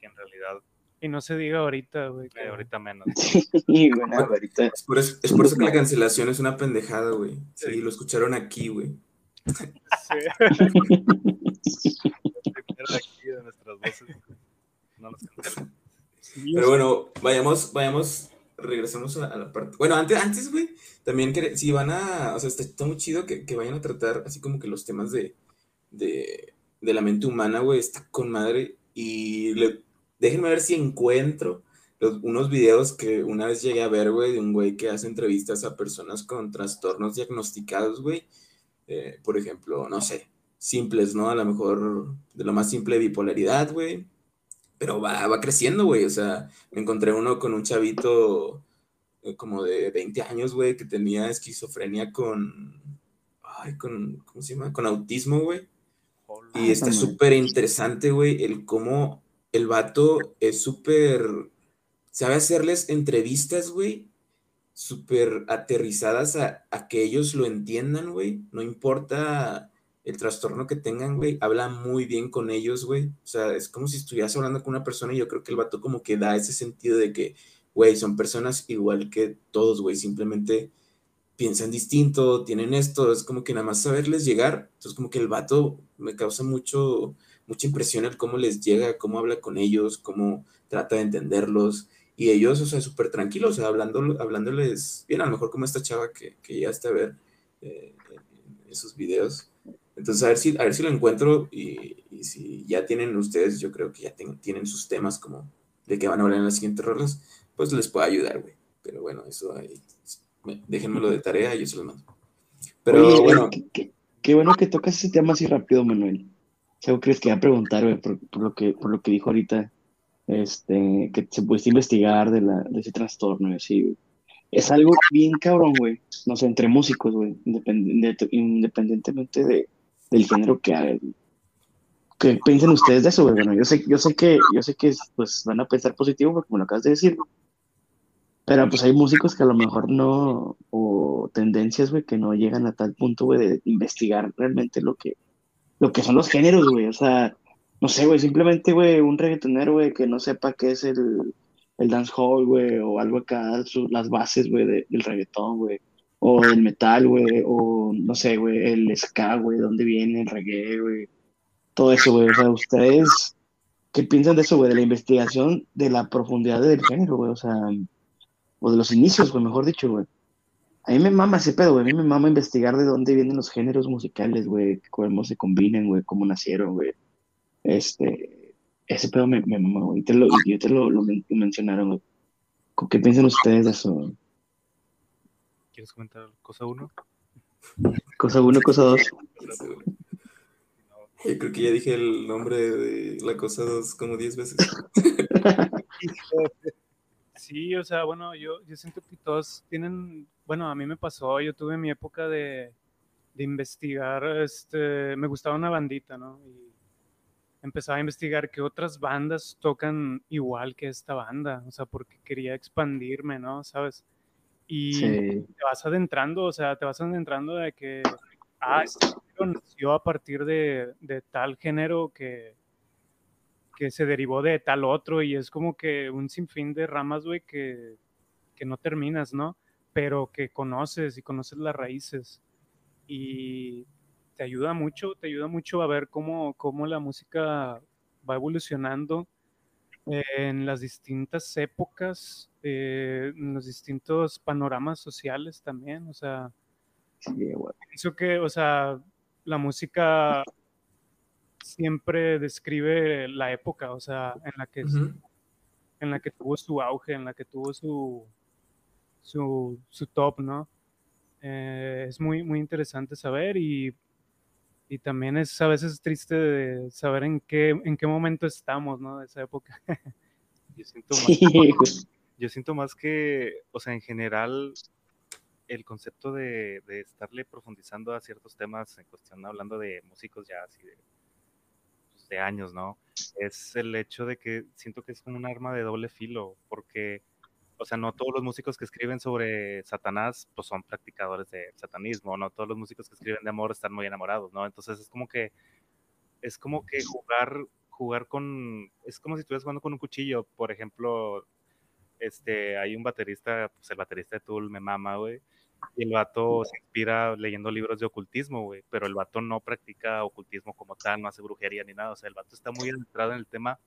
Que en realidad, Y no se diga ahorita, güey. que- eh, ahorita menos. Sí, bueno, ahorita. Es por eso, es por eso que la cancelación es una pendejada, güey. Sí, lo escucharon aquí, güey. Sí. De aquí de nuestras voces. No nos cancelen. Sí, Pero bueno, vayamos, vayamos, regresemos a, la parte. Bueno, antes, antes, güey, también si van a, o sea, está, está muy chido que, que vayan a tratar así como que los temas de, de, de la mente humana, güey, está con madre. Y le- déjenme ver si encuentro unos videos que una vez llegué a ver, güey, de un güey que hace entrevistas a personas con trastornos diagnosticados, güey. Eh, por ejemplo, no sé, simples, ¿no? A lo mejor de lo más simple, bipolaridad, güey. Pero va, va creciendo, güey. O sea, me encontré uno con un chavito eh, como de 20 años, güey, que tenía esquizofrenia con. Ay, con. ¿Cómo se llama? Con autismo, güey. Y está súper interesante, güey, el cómo el vato es súper. Sabe hacerles entrevistas, güey, súper aterrizadas a, a que ellos lo entiendan, güey. No importa el trastorno que tengan, güey. Habla muy bien con ellos, güey. O sea, es como si estuvieras hablando con una persona y yo creo que el vato como que da ese sentido de que, güey, son personas igual que todos, güey. Simplemente piensan distinto, tienen esto, es como que nada más saberles llegar. Entonces, como que el vato me causa mucho, mucha impresión el cómo les llega, cómo habla con ellos, cómo trata de entenderlos. Y ellos, o sea, súper tranquilos, o sea, hablando, hablándoles bien, a lo mejor como esta chava que, que llegaste a ver eh, en esos videos. Entonces, a ver si, a ver si lo encuentro y, y si ya tienen ustedes, yo creo que ya ten- tienen sus temas como de que van a hablar en las siguientes rolas, pues les puedo ayudar, güey. Pero bueno, eso ahí, me- déjenmelo de tarea y yo se lo mando. Pero Oye, bueno, qué, qué- qué bueno que tocas ese tema así rápido, Manuel. Algo crees que iba a preguntar, güey, por, por lo que, por lo que dijo ahorita, este, que se pudiste investigar de, la, de ese trastorno así, güey. Es algo bien cabrón, güey. No sé, entre músicos, güey, independ- independientemente de, del género que hagan. ¿Qué piensan ustedes de eso, güey? Bueno, yo sé, yo sé que, yo sé que pues van a pensar positivo porque me lo acabas de decir, pero pues hay músicos que a lo mejor no, o tendencias, güey, que no llegan a tal punto, güey, de investigar realmente lo que, lo que son los géneros, güey. O sea, no sé, güey, simplemente, güey, un reggaetonero, güey, que no sepa qué es el, el dancehall, güey, o algo acá, su- las bases, güey, de- del reggaetón, güey. O del metal, güey, o no sé, güey, el ska, güey, dónde viene el reggae, güey. Todo eso, güey. O sea, ustedes, ¿qué piensan de eso, güey? De la investigación, de la profundidad del género, güey. O sea, o de los inicios, güey, mejor dicho, güey. A mí me mama ese pedo, güey. A mí me mama investigar de dónde vienen los géneros musicales, güey, cómo se combinan, güey, cómo nacieron, güey. Este, ese pedo me, me mama, güey. Y te lo, y te lo, lo men- mencionaron, güey. ¿Qué piensan ustedes de eso? güey? ¿Quieres comentar cosa uno? Cosa uno, cosa dos. yo creo que ya dije el nombre de la cosa dos como 10 veces. Sí, o sea, bueno, yo, yo siento que todos tienen, bueno, a mí me pasó, yo tuve mi época de, de investigar, este, me gustaba una bandita, ¿no? Y empezaba a investigar qué otras bandas tocan igual que esta banda, o sea, porque quería expandirme, ¿no? ¿Sabes? Y Sí. te vas adentrando, o sea, te vas adentrando de que, ah, este género nació a partir de, de tal género que, que se derivó de tal otro y es como que un sinfín de ramas, güey, que, que no terminas, ¿no? Pero que conoces y conoces las raíces y te ayuda mucho, te ayuda mucho a ver cómo, cómo la música va evolucionando en las distintas épocas, eh, en los distintos panoramas sociales también, o sea, Sí, güey. Pienso que, o sea, la música siempre describe la época, o sea, en la que, Ujú. en la que tuvo su auge, en la que tuvo su, su, su top, ¿no? Eh, es muy, muy interesante saber y, y también es a veces triste de saber en qué, en qué momento estamos, ¿no? De esa época. Yo siento más, Sí, güey. yo siento más que, o sea, en general, el concepto de, de estarle profundizando a ciertos temas en cuestión, hablando de músicos ya así de, pues, de años, ¿no? Es el hecho de que siento que es como un arma de doble filo, porque, o sea, no todos los músicos que escriben sobre Satanás, pues son practicadores de satanismo, no todos los músicos que escriben de amor están muy enamorados, ¿no? Entonces es como que, es como que jugar, jugar con, es como si estuvieras jugando con un cuchillo, por ejemplo, este, hay un baterista, pues el baterista de Tool me mama, güey. Y el vato se inspira leyendo libros de ocultismo, güey. Pero el vato no practica ocultismo como tal, no hace brujería ni nada. O sea, el vato está muy adentrado en el tema,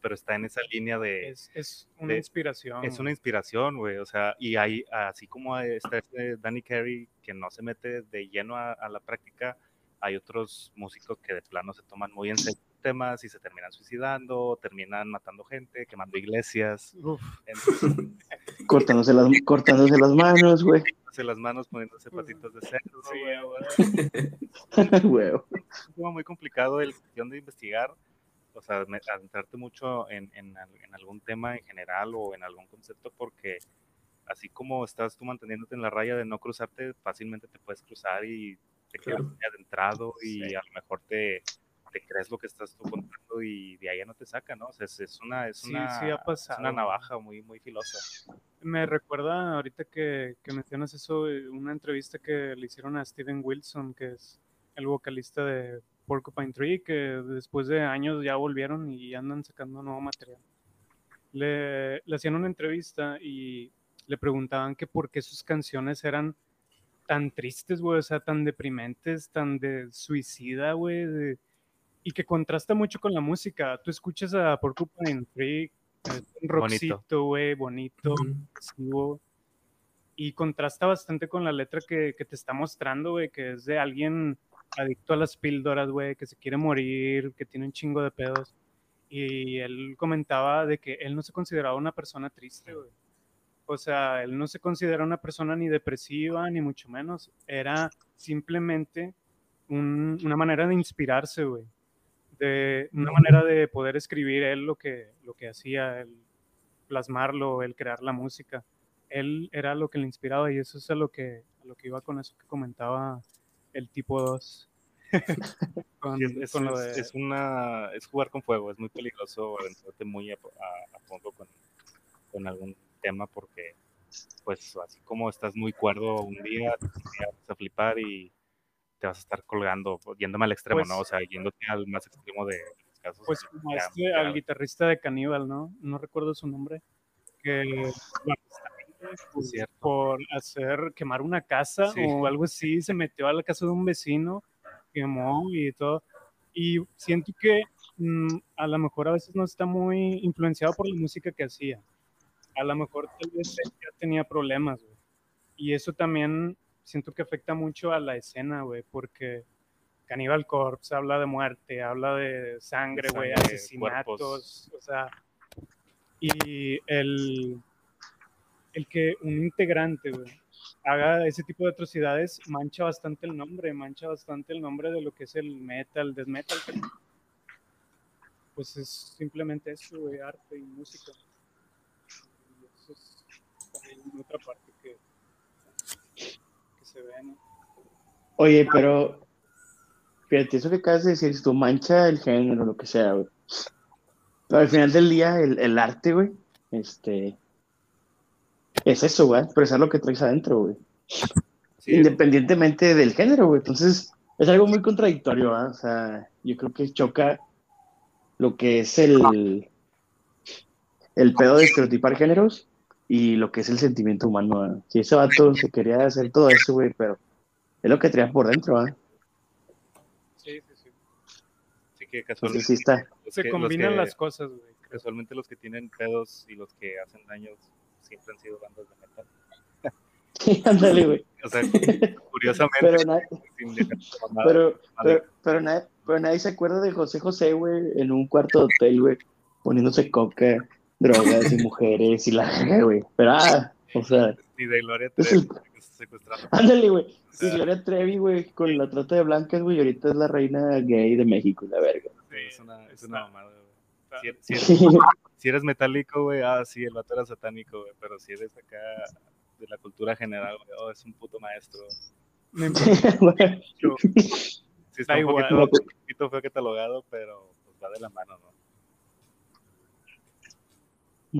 pero está en esa línea de. Es, es una de- inspiración. Es una inspiración, güey. O sea, y hay, así como está este Danny Carey, que no se mete de lleno a, a la práctica, hay otros músicos que de plano se toman muy en serio temas y se terminan suicidando, terminan matando gente, quemando iglesias. Entonces, Cortándose las, cortándose las manos, güey. poniéndose las manos, poniéndose patitas de cerdo. sí, güey. güey. Güey. Es un tema muy complicado el cuestión de investigar, o sea, adentrarte mucho en, en al- en algún tema en general o en algún concepto, porque así como estás tú manteniéndote en la raya de no cruzarte, fácilmente te puedes cruzar y te quedas Claro. adentrado y Sí. a lo mejor te, te crees lo que estás tú contando y de ahí ya no te saca, ¿no? O sea, es, es una, es una, sí ha es una navaja muy, muy filosa. Me recuerda ahorita que, que mencionas eso, eh, una entrevista que le hicieron a Steven Wilson, que es el vocalista de Porcupine Tree, que después de años ya volvieron y andan sacando nuevo material. Le, le hacían una entrevista y le preguntaban que por qué sus canciones eran tan tristes, güey, o sea, tan deprimentes, tan de suicida, güey, de- y que contrasta mucho con la música. Tú escuchas a Porcupine Tree, es un Bonito. rockcito, güey, bonito, y contrasta bastante con la letra que, que te está mostrando, güey, que es de alguien adicto a las píldoras, güey, que se quiere morir, que tiene un chingo de pedos. Y él comentaba de que él no se consideraba una persona triste, güey. O sea, él no se considera una persona ni depresiva, ni mucho menos. Era simplemente un- una manera de inspirarse, güey. De una manera de poder escribir él lo que, lo que hacía, el plasmarlo, el crear la música. Él era lo que le inspiraba y eso es lo que, a lo que iba con eso que comentaba el tipo 2. con, Sí, es, es- con lo es- de- es una, es jugar con fuego, es muy peligroso adentrarte muy a, a- a fondo con, con algún tema porque, pues, así como estás muy cuerdo un día, día vas a flipar y te vas a estar colgando, yéndome al extremo, Pues- ¿no? O sea, yéndote al más extremo de los casos. pues como este, al guitarrista de Caníbal, ¿no? No recuerdo su nombre. Que bueno, por- Cierto. por hacer quemar una casa Sí. o algo así, se metió a la casa de un vecino, quemó y todo. Y siento que mm, a lo mejor a veces no está muy influenciado por la música que hacía. A lo mejor tal vez ya tenía problemas, güey. Y eso también siento que afecta mucho a la escena, güey, porque Cannibal Corpse habla de muerte, habla de sangre, güey, asesinatos, cuerpos. o sea, y el, el que un integrante, güey, haga ese tipo de atrocidades mancha bastante el nombre, mancha bastante el nombre de lo que es el metal, death metal. Pues es simplemente eso, güey, arte y música. Y eso es también otra parte que, se ve, ¿no? Oye, pero fíjate, eso que acabas de decir, tú mancha el género, lo que sea, güey. Al final del día, el, el arte, güey, este, es eso, güey, expresar lo que traes adentro, güey. sí, Independientemente del género, güey. Entonces, es algo muy contradictorio, ¿ah? O sea, yo creo que choca lo que es el, el pedo de estereotipar géneros y lo que es el sentimiento humano, ¿ah? Si ese vato se quería hacer todo eso, güey, pero es lo que traía por dentro, ¿ah? Sí, sí, sí. sí que casualmente sí está. los Se combinan que- las cosas, güey. Casualmente los que tienen pedos y los que hacen daños siempre han sido bandas de metal. Sí, ándale, güey. O sea, curiosamente, Pero, na- sin dejar de mamada, pero, pero, pero, nadie, pero nadie se acuerda de José José, güey, en un cuarto de hotel, güey, poniéndose coca, drogas y mujeres y la güey. Pero, ah, o sea, ni de Gloria Trevi secuestrando. ándale, güey. O Sí, sea, Gloria Trevi, güey, con la trata de blancas, güey, y ahorita es la reina gay de México, la verga. sí, es una, es una mamada, güey. Si, si eres, si eres metálico, güey, ah, sí, el vato era satánico, güey, pero si eres acá de la cultura general, güey, oh, es un puto maestro. No importa, Sí, está Da un igual. poquito, un poquito feo catalogado, pero pues va de la mano, ¿no?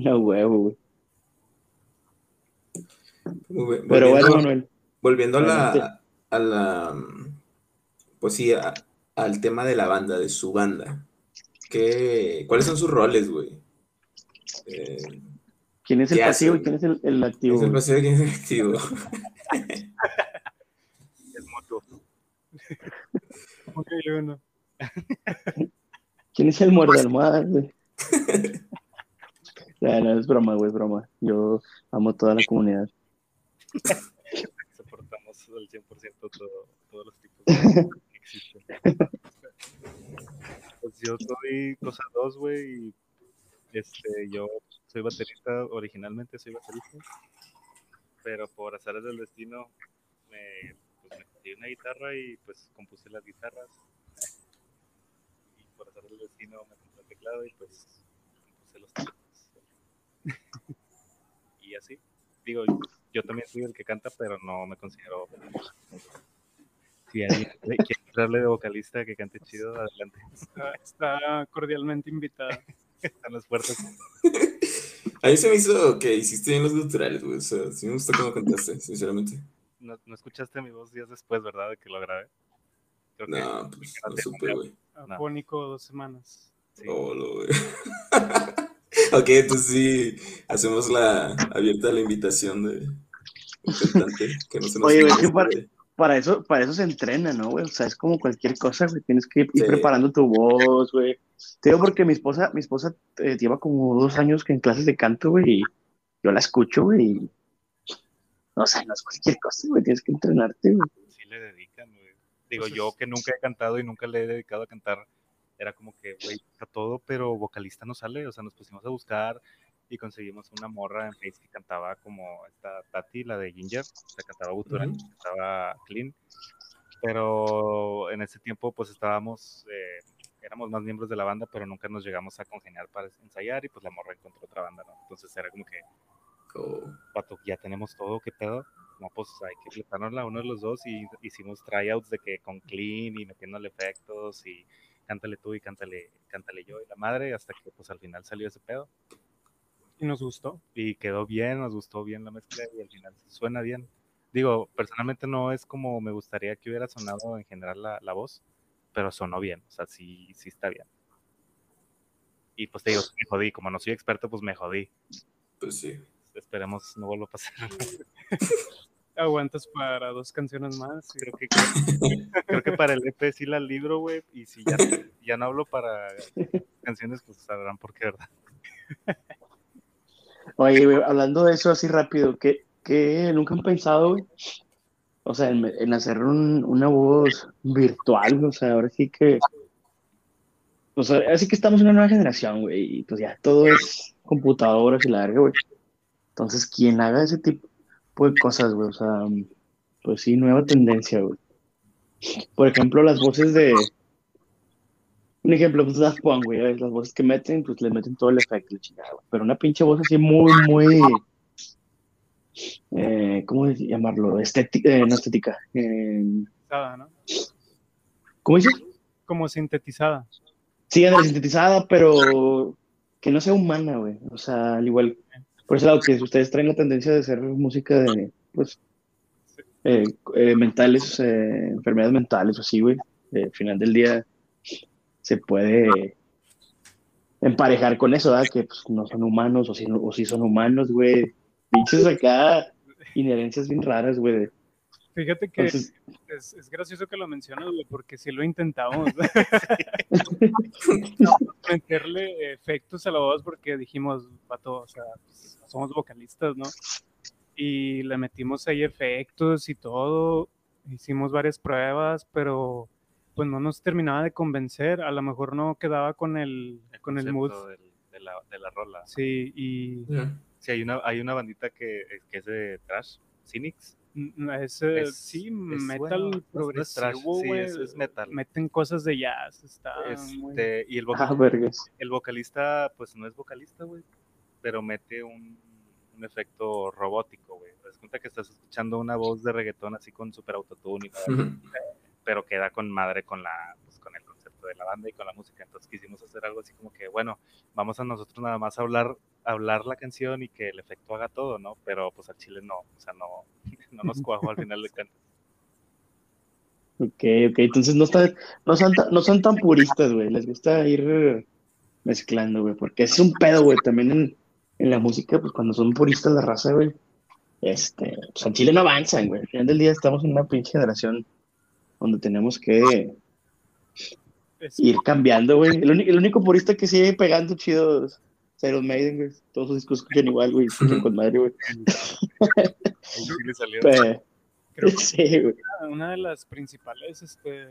No, huevo, güey. Pero bueno, Volviendo- Manuel. Volviendo a la, a la, pues sí, a- al tema de la banda, de su banda. ¿Qué, ¿Cuáles son sus roles, güey? Eh, ¿Quién es el ¿Qué pasivo y quién es el, el activo? ¿quién es el pasivo y quién es el activo? Es mutuo. ¿cómo que yo no? ¿Quién es el muerde almohadas, güey? Ya, no, es broma, güey, es broma. Yo amo toda la comunidad. Soportamos al 100% todo, todos los tipos de que existen. Pues yo soy cosa 2, güey, y este, yo soy baterista, originalmente soy baterista, pero por azares del destino me, pues, me conseguí una guitarra y pues compuse las guitarras. Y por azares del destino me compré el teclado y pues compuse los teclados. y así, digo, yo también soy el que canta, pero no me considero. Si alguien quiere entrarle de vocalista que cante chido, adelante. Está, está cordialmente invitada. Están las puertas. A mí se me hizo que hiciste bien los guturales, güey. O sea, sí me gustó cómo cantaste, sinceramente. No, no escuchaste mi voz días después, ¿verdad? De que lo grabé. Creo que No, pues no supe, güey. Afónico dos semanas. sí. Oh, lo, güey. Ok, entonces sí, hacemos la abierta la invitación de un cantante que no se nos Oye, güey, ¿qué par-. Para eso, para eso se entrena, ¿no, güey? O sea, es como cualquier cosa, güey. Tienes que ir Sí. preparando tu voz, güey. Te digo porque mi esposa, mi esposa eh, lleva como dos años que en clases de canto, güey, y yo la escucho, güey, y... No sé, no es cualquier cosa, güey. Tienes que entrenarte, güey. sí le dedican, güey. Digo, Pues es- yo que nunca he cantado y nunca le he dedicado a cantar, era como que, güey, a todo, pero vocalista no sale. O sea, nos pusimos a buscar y conseguimos una morra en Face que cantaba como esta Tati, la de Ginger, o sea, cantaba gutural, Ujú. cantaba clean. Pero en ese tiempo, pues estábamos, eh, éramos más miembros de la banda, pero nunca nos llegamos a congeniar para ensayar y pues la morra encontró otra banda, ¿no? Entonces era como que, pato, ya tenemos todo, ¿qué pedo? No, pues hay que flipárnosla uno de los dos y hicimos tryouts de que con clean y metiéndole efectos y cántale tú y cántale, cántale yo y la madre hasta que pues al final salió ese pedo Y nos gustó. y quedó bien, nos gustó bien la mezcla y al final suena bien. Digo, personalmente no es como me gustaría que hubiera sonado en general la, la voz, pero sonó bien, o sea, sí, sí está bien. Y pues te digo, me jodí, como no soy experto, pues me jodí. pues sí. Esperemos no vuelva a pasar. Aguantas para dos canciones más. creo que creo que para el EP sí la libro, güey, y si ya, ya no hablo para canciones, pues sabrán por qué, ¿verdad? Oye, güey, hablando de eso así rápido, ¿qué, qué nunca han pensado, güey? O sea, en, hacer un- una voz virtual, o sea, ahora sí que... O sea, así que estamos en una nueva generación, güey, y pues ya todo es computadoras y la verga, güey. Entonces, quien haga ese tipo de cosas, güey, o sea, pues sí, nueva tendencia, güey. Por ejemplo, las voces de... Un ejemplo, pues Daft Punk, güey, ¿ves? las voces que meten, pues le meten todo el efecto, chingada, güey. Pero una pinche voz así muy, muy... Eh, ¿Cómo llamarlo? Estética, eh, no estética. eh, ¿no? ¿Cómo dices? Como sintetizada. Sí, Andrés, sintetizada, pero que no sea humana, güey. O sea, al igual, por eso lado que ustedes traen la tendencia de hacer música de, pues, eh, eh, mentales, eh, enfermedades mentales o así, güey. Al final del día se puede emparejar con eso, ¿verdad? Que pues, no son humanos o sí, o sí son humanos, güey. Pinches acá, inherencias bien raras, güey. Fíjate que Entonces, es, es gracioso que lo mencionas, güey, porque sí lo intentamos. Intentamos meterle efectos a la voz porque dijimos, vato, o sea, pues, somos vocalistas, ¿no? y le metimos ahí efectos y todo, hicimos varias pruebas, pero pues no nos terminaba de convencer, a lo mejor no quedaba con el, con el mood. del- de, la, de la rola. Sí, y Ya. Sí, hay una, hay una bandita que, que es de trash, Cynics. mm, es, eh, Es- sí, es, metal bueno, progresivo, sí, es- es metal. Meten cosas de jazz, está muy... Este, y el, Ah, vocal- vergas. el vocalista, pues no es vocalista, güey, pero mete un, un efecto robótico, güey. Te das cuenta que estás escuchando una voz de reggaetón así con super autotune, y. pero queda con madre con la pues, con el concepto de la banda y con la música. Entonces quisimos hacer algo así como que, bueno, vamos a nosotros nada más a hablar, hablar la canción y que el efecto haga todo, ¿no? Pero pues al chile no, o sea, no, no nos cuajó al final de cuentas. Ok, ok, entonces no, está, no, son, no son tan puristas, güey, les gusta ir mezclando, güey, porque es un pedo, güey, también en, en la música, pues cuando son puristas la raza, güey, este, pues en Chile no avanzan, güey, al final del día estamos en una pinche generación donde tenemos que ir cambiando, güey, el, único purista que sigue pegando chido es Iron Maiden, güey, todos sus discos escuchan igual, güey, escuchan con madre, güey, Ahí sí le salió. Pe- creo que sí, güey, una de las principales este,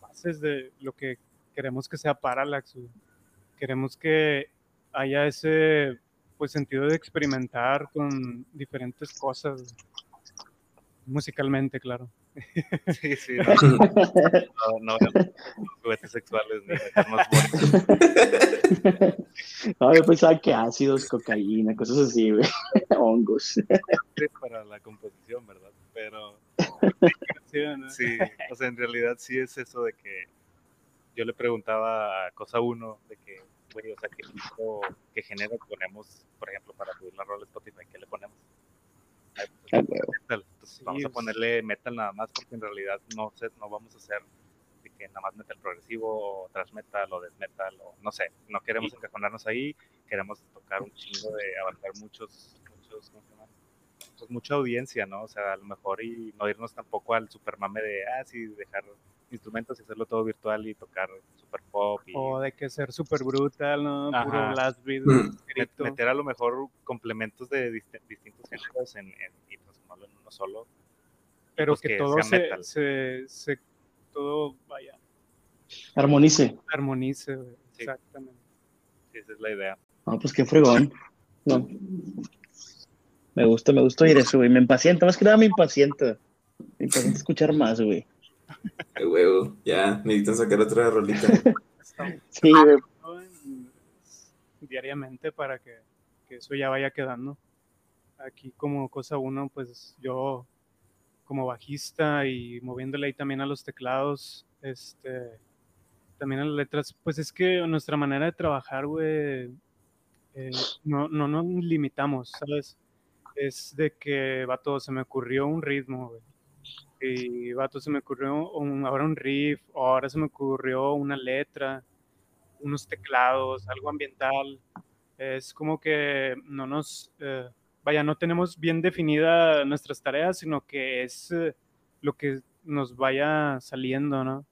bases de lo que queremos que sea Parallax. güey. Queremos que haya ese pues sentido de experimentar con diferentes cosas güey. Musicalmente, claro. Sí, sí, no, no, no, no, juguetes sexuales ni no, yo pensaba que ácidos, cocaína, cosas así, güey, hongos. para la composición, ¿verdad? Pero Sí, ¿no? sí, o sea, en realidad sí es eso de que yo le preguntaba a Cosa Uno de que, güey, o sea, ¿qué tipo, qué género ponemos, por ejemplo, para subir la rola Spotify? ¿Qué le ponemos? Ay, pues, Ah, güey. Metal. Entonces Sí, vamos a ponerle metal nada más porque en realidad no sé, no vamos a hacer de que nada más metal progresivo o thrash metal o death metal o no sé, no queremos encajonarnos ahí, queremos tocar un chingo de abarcar muchos, muchos, ¿cómo se llama? Pues mucha audiencia, ¿no? O sea, a lo mejor y no irnos tampoco al super mame de, ah, sí, dejar instrumentos y hacerlo todo virtual y tocar super pop y O de que ser súper brutal, ¿no? Puro blast beat, Mm. meter a lo mejor complementos de dist- distintos géneros en, en- y transformarlo en uno solo. pero pues que, que todo se, se, se- todo vaya, Armonice. armonice, güey. Sí. exactamente. Sí, esa es la idea. No, pues qué fregón. No. Me gusta, me gusta oír eso, güey. Me impacienta, más que nada me impacienta. Me impacienta escuchar más, güey. Qué huevo. Ya, necesitan sacar otra rolita. Sí, en- diariamente para que, que eso ya vaya quedando. Aquí como cosa uno, pues yo como bajista y moviéndole ahí también a los teclados, este, también a las letras, pues es que nuestra manera de trabajar, güey, eh, no, no nos limitamos, ¿sabes? Es de que, vato, se me ocurrió un ritmo, güey. Y, vato, se me ocurrió un- ahora un riff, o ahora se me ocurrió una letra, unos teclados, algo ambiental. Es como que no nos, eh, vaya, no tenemos bien definida nuestras tareas, sino que es eh, lo que nos vaya saliendo, ¿no?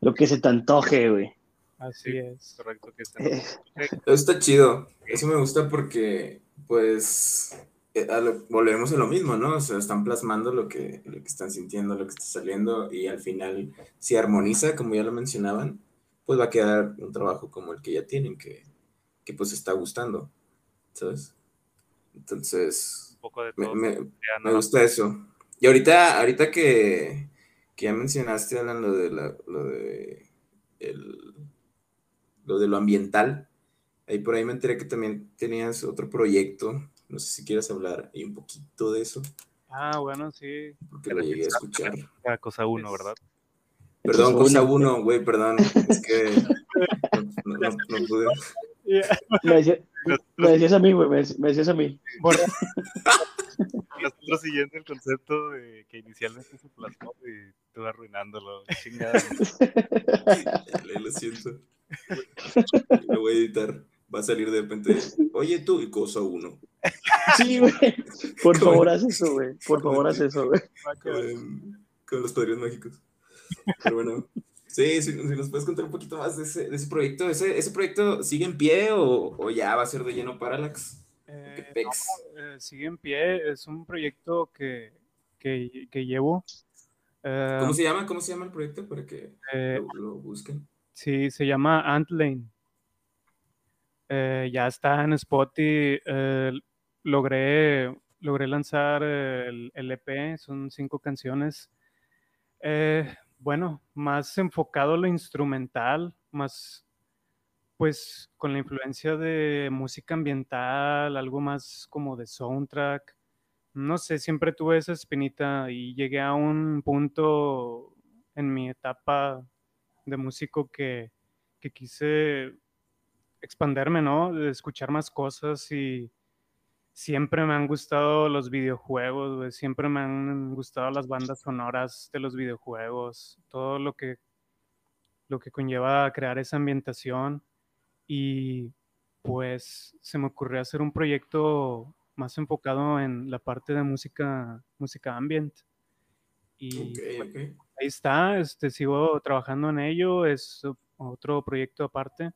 Lo que se te antoje, güey. Así Sí. es. Correcto que Eso está chido. Eso me gusta porque, pues, lo- volvemos a lo mismo, ¿no? O sea, están plasmando lo que, lo que están sintiendo, lo que está saliendo, y al final, si armoniza, como ya lo mencionaban, pues va a quedar un trabajo como el que ya tienen, que, que pues está gustando, ¿sabes? Entonces, un poco de me, todo. me- gusta eso. Y ahorita, ahorita que, que ya mencionaste, Alan, lo de la, lo de el- lo de lo ambiental, ahí por ahí me enteré que también tenías otro proyecto. No sé si quieres hablar un poquito de eso, Ah, bueno, sí. porque lo llegué a escuchar. Cosa uno, Es- ¿verdad? Perdón, Cosa uno. güey, perdón. Es que no, no- no pude. Me, decía- me decías a mí, güey. Me, me decías a mí. Borra- Nosotros siguiendo el concepto de que inicialmente se plasmó y tú arruinándolo. Chingada. Dale, Lo siento. Lo voy a editar. Va a salir de repente. Oye, tú y cosa uno. Sí, güey. Por ¿Cómo? favor, haz eso, güey. Por favor, haz eso, güey. con, con los padrinos mágicos. Pero bueno, sí, si, si nos puedes contar un poquito más de ese, de ese proyecto. ¿Ese, ese proyecto sigue en pie o, o ya va a ser de lleno Parallax? Eh, Eh, no, eh, sigue en pie, es un proyecto que, que, que llevo. Eh, ¿Cómo se llama? ¿Cómo se llama el proyecto para que eh, lo, lo busquen? Sí, se llama Antlane. Eh, ya está en Spotify. eh, logré, logré lanzar el, el EP, son cinco canciones. Eh, bueno, más enfocado a lo instrumental, más pues con la influencia de música ambiental, algo más como de soundtrack. No sé, siempre tuve esa espinita y llegué a un punto en mi etapa de músico que, que quise expanderme, ¿no? Escuchar más cosas y siempre me han gustado los videojuegos, güey, Siempre me han gustado las bandas sonoras de los videojuegos, todo lo que, lo que conlleva crear esa ambientación y pues se me ocurrió hacer un proyecto más enfocado en la parte de música, música ambient. Y ok. ahí está, este, sigo trabajando en ello, es otro proyecto aparte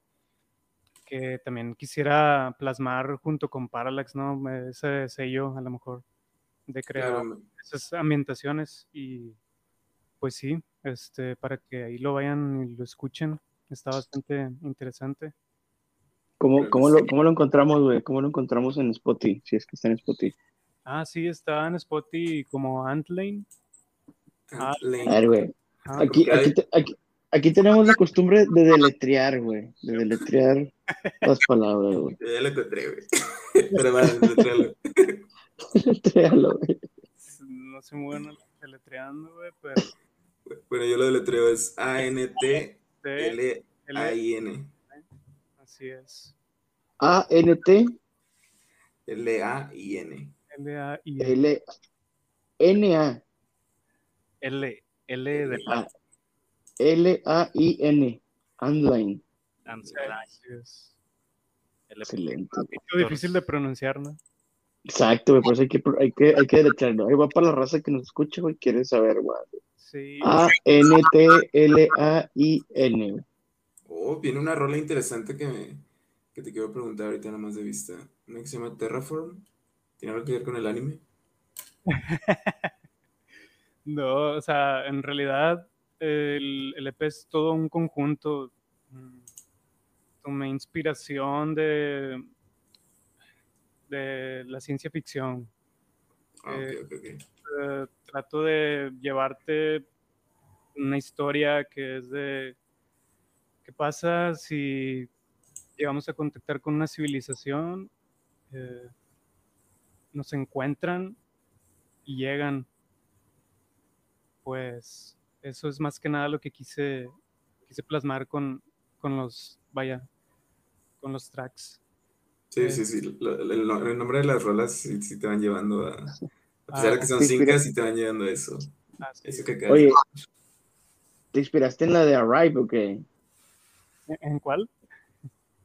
que también quisiera plasmar junto con Parallax, ¿no? Ese sello a lo mejor de crear Claro, esas ambientaciones y pues sí, este, para que ahí lo vayan y lo escuchen, está bastante interesante. ¿Cómo, cómo, lo. ¿Cómo lo encontramos, güey? ¿Cómo lo encontramos en Spotify? Si es que está en Spotify. Ah, sí, está en Spotify como Antlane. Ah, Lane. A ver, güey. Ah, Aquí, aquí, te- aquí, aquí tenemos la costumbre de deletrear, güey. De deletrear las palabras, güey. Ya lo encontré, güey. Pero va, deletréalo. Deletréalo, güey. no soy muy bueno deletreando, güey, pero Bueno, yo lo deletreo es T, A-N-T-L-A-I-N. así es. A-N-T L-A-I-N. L A I L N-A L, L de A L-A-I-N. Es. L- Excelente. Poquito difícil de pronunciar, ¿no? Exacto, güey. Por eso hay que, hay que, hay que deletrearlo. Ahí va para la raza que nos escucha, güey. Quiere saber, güey. Sí. A-N-T-L-A-I-N. güey. Oh, viene una rola interesante que, me, que te quiero preguntar ahorita nada más de vista. Una que se llama Terraform. ¿Tiene algo que ver con el anime? No, o sea, en realidad el, el EP es todo un conjunto. mm, Tomé inspiración de, de la ciencia ficción. Ah, Eh, ok, ok, ok. Eh, trato de llevarte una historia que es de qué pasa si llegamos a contactar con una civilización, eh, nos encuentran y llegan. Pues eso es más que nada lo que quise, quise plasmar con, con los, vaya, con los tracks. Sí, sí, sí. lo- el, el nombre de las rolas sí, sí te van llevando a. A pesar de que son Sí, cinco, sí te van llevando a eso. Así Eso es. que Oye, de- ¿te inspiraste en la de Arrive o qué? ¿En- ¿En cuál?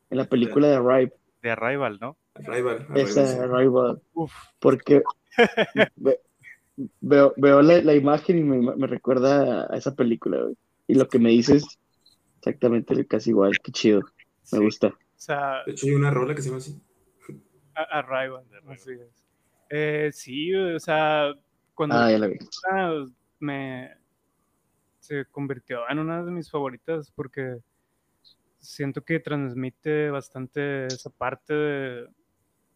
En la película de Arrive. de Arrival, ¿no? Arrival, Arrival, Esa sí. de Arrival. Uf, Porque veo, veo la, la imagen y me, me recuerda a esa película, güey. Y lo que me dices, exactamente casi igual. Qué chido. Me Sí. gusta. o sea, De hecho, hay una rola que se llama así. a- Arrival, así es. Eh, sí, o sea, cuando Ah, ya la vi. Me se convirtió en una de mis favoritas porque siento que transmite bastante esa parte de,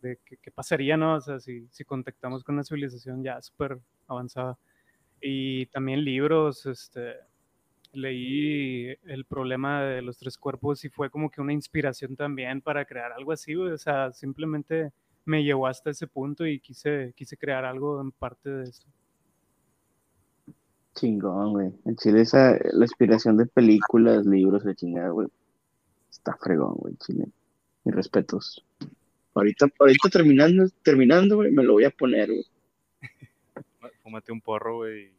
de qué, qué pasaría, ¿no? O sea, si, si contactamos con una civilización ya súper avanzada. Y también libros, este, leí El problema de los tres cuerpos y fue como que una inspiración también para crear algo así. O sea, simplemente me llevó hasta ese punto y quise, quise crear algo en parte de eso. Chingón, güey. En Chile esa, la inspiración de películas, libros, la chingada, güey. Está fregón, güey, Chile. Mis respetos. Ahorita, ahorita terminando, terminando, güey, me lo voy a poner, güey. Fúmate un porro, güey.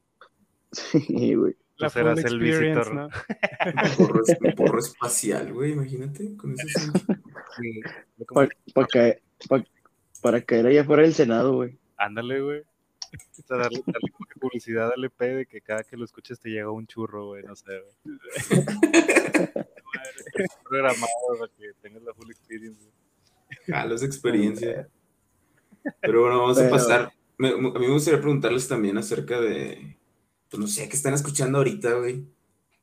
Sí, güey. La full el experience, visitor. ¿no? Un porro, un porro espacial, güey, imagínate. Con eso sí. Pa- pa caer- pa- para caer allá afuera del Senado, güey. Ándale, güey. O sea, darle, darle publicidad al EP de que cada que lo escuches te llega un churro, güey, no sé, güey. Programado para que tengas la full experience. güey. Jalos de experiencia. Pero bueno, vamos a pasar. Me- a mí me gustaría preguntarles también acerca de, pues no sé, qué están escuchando ahorita, güey.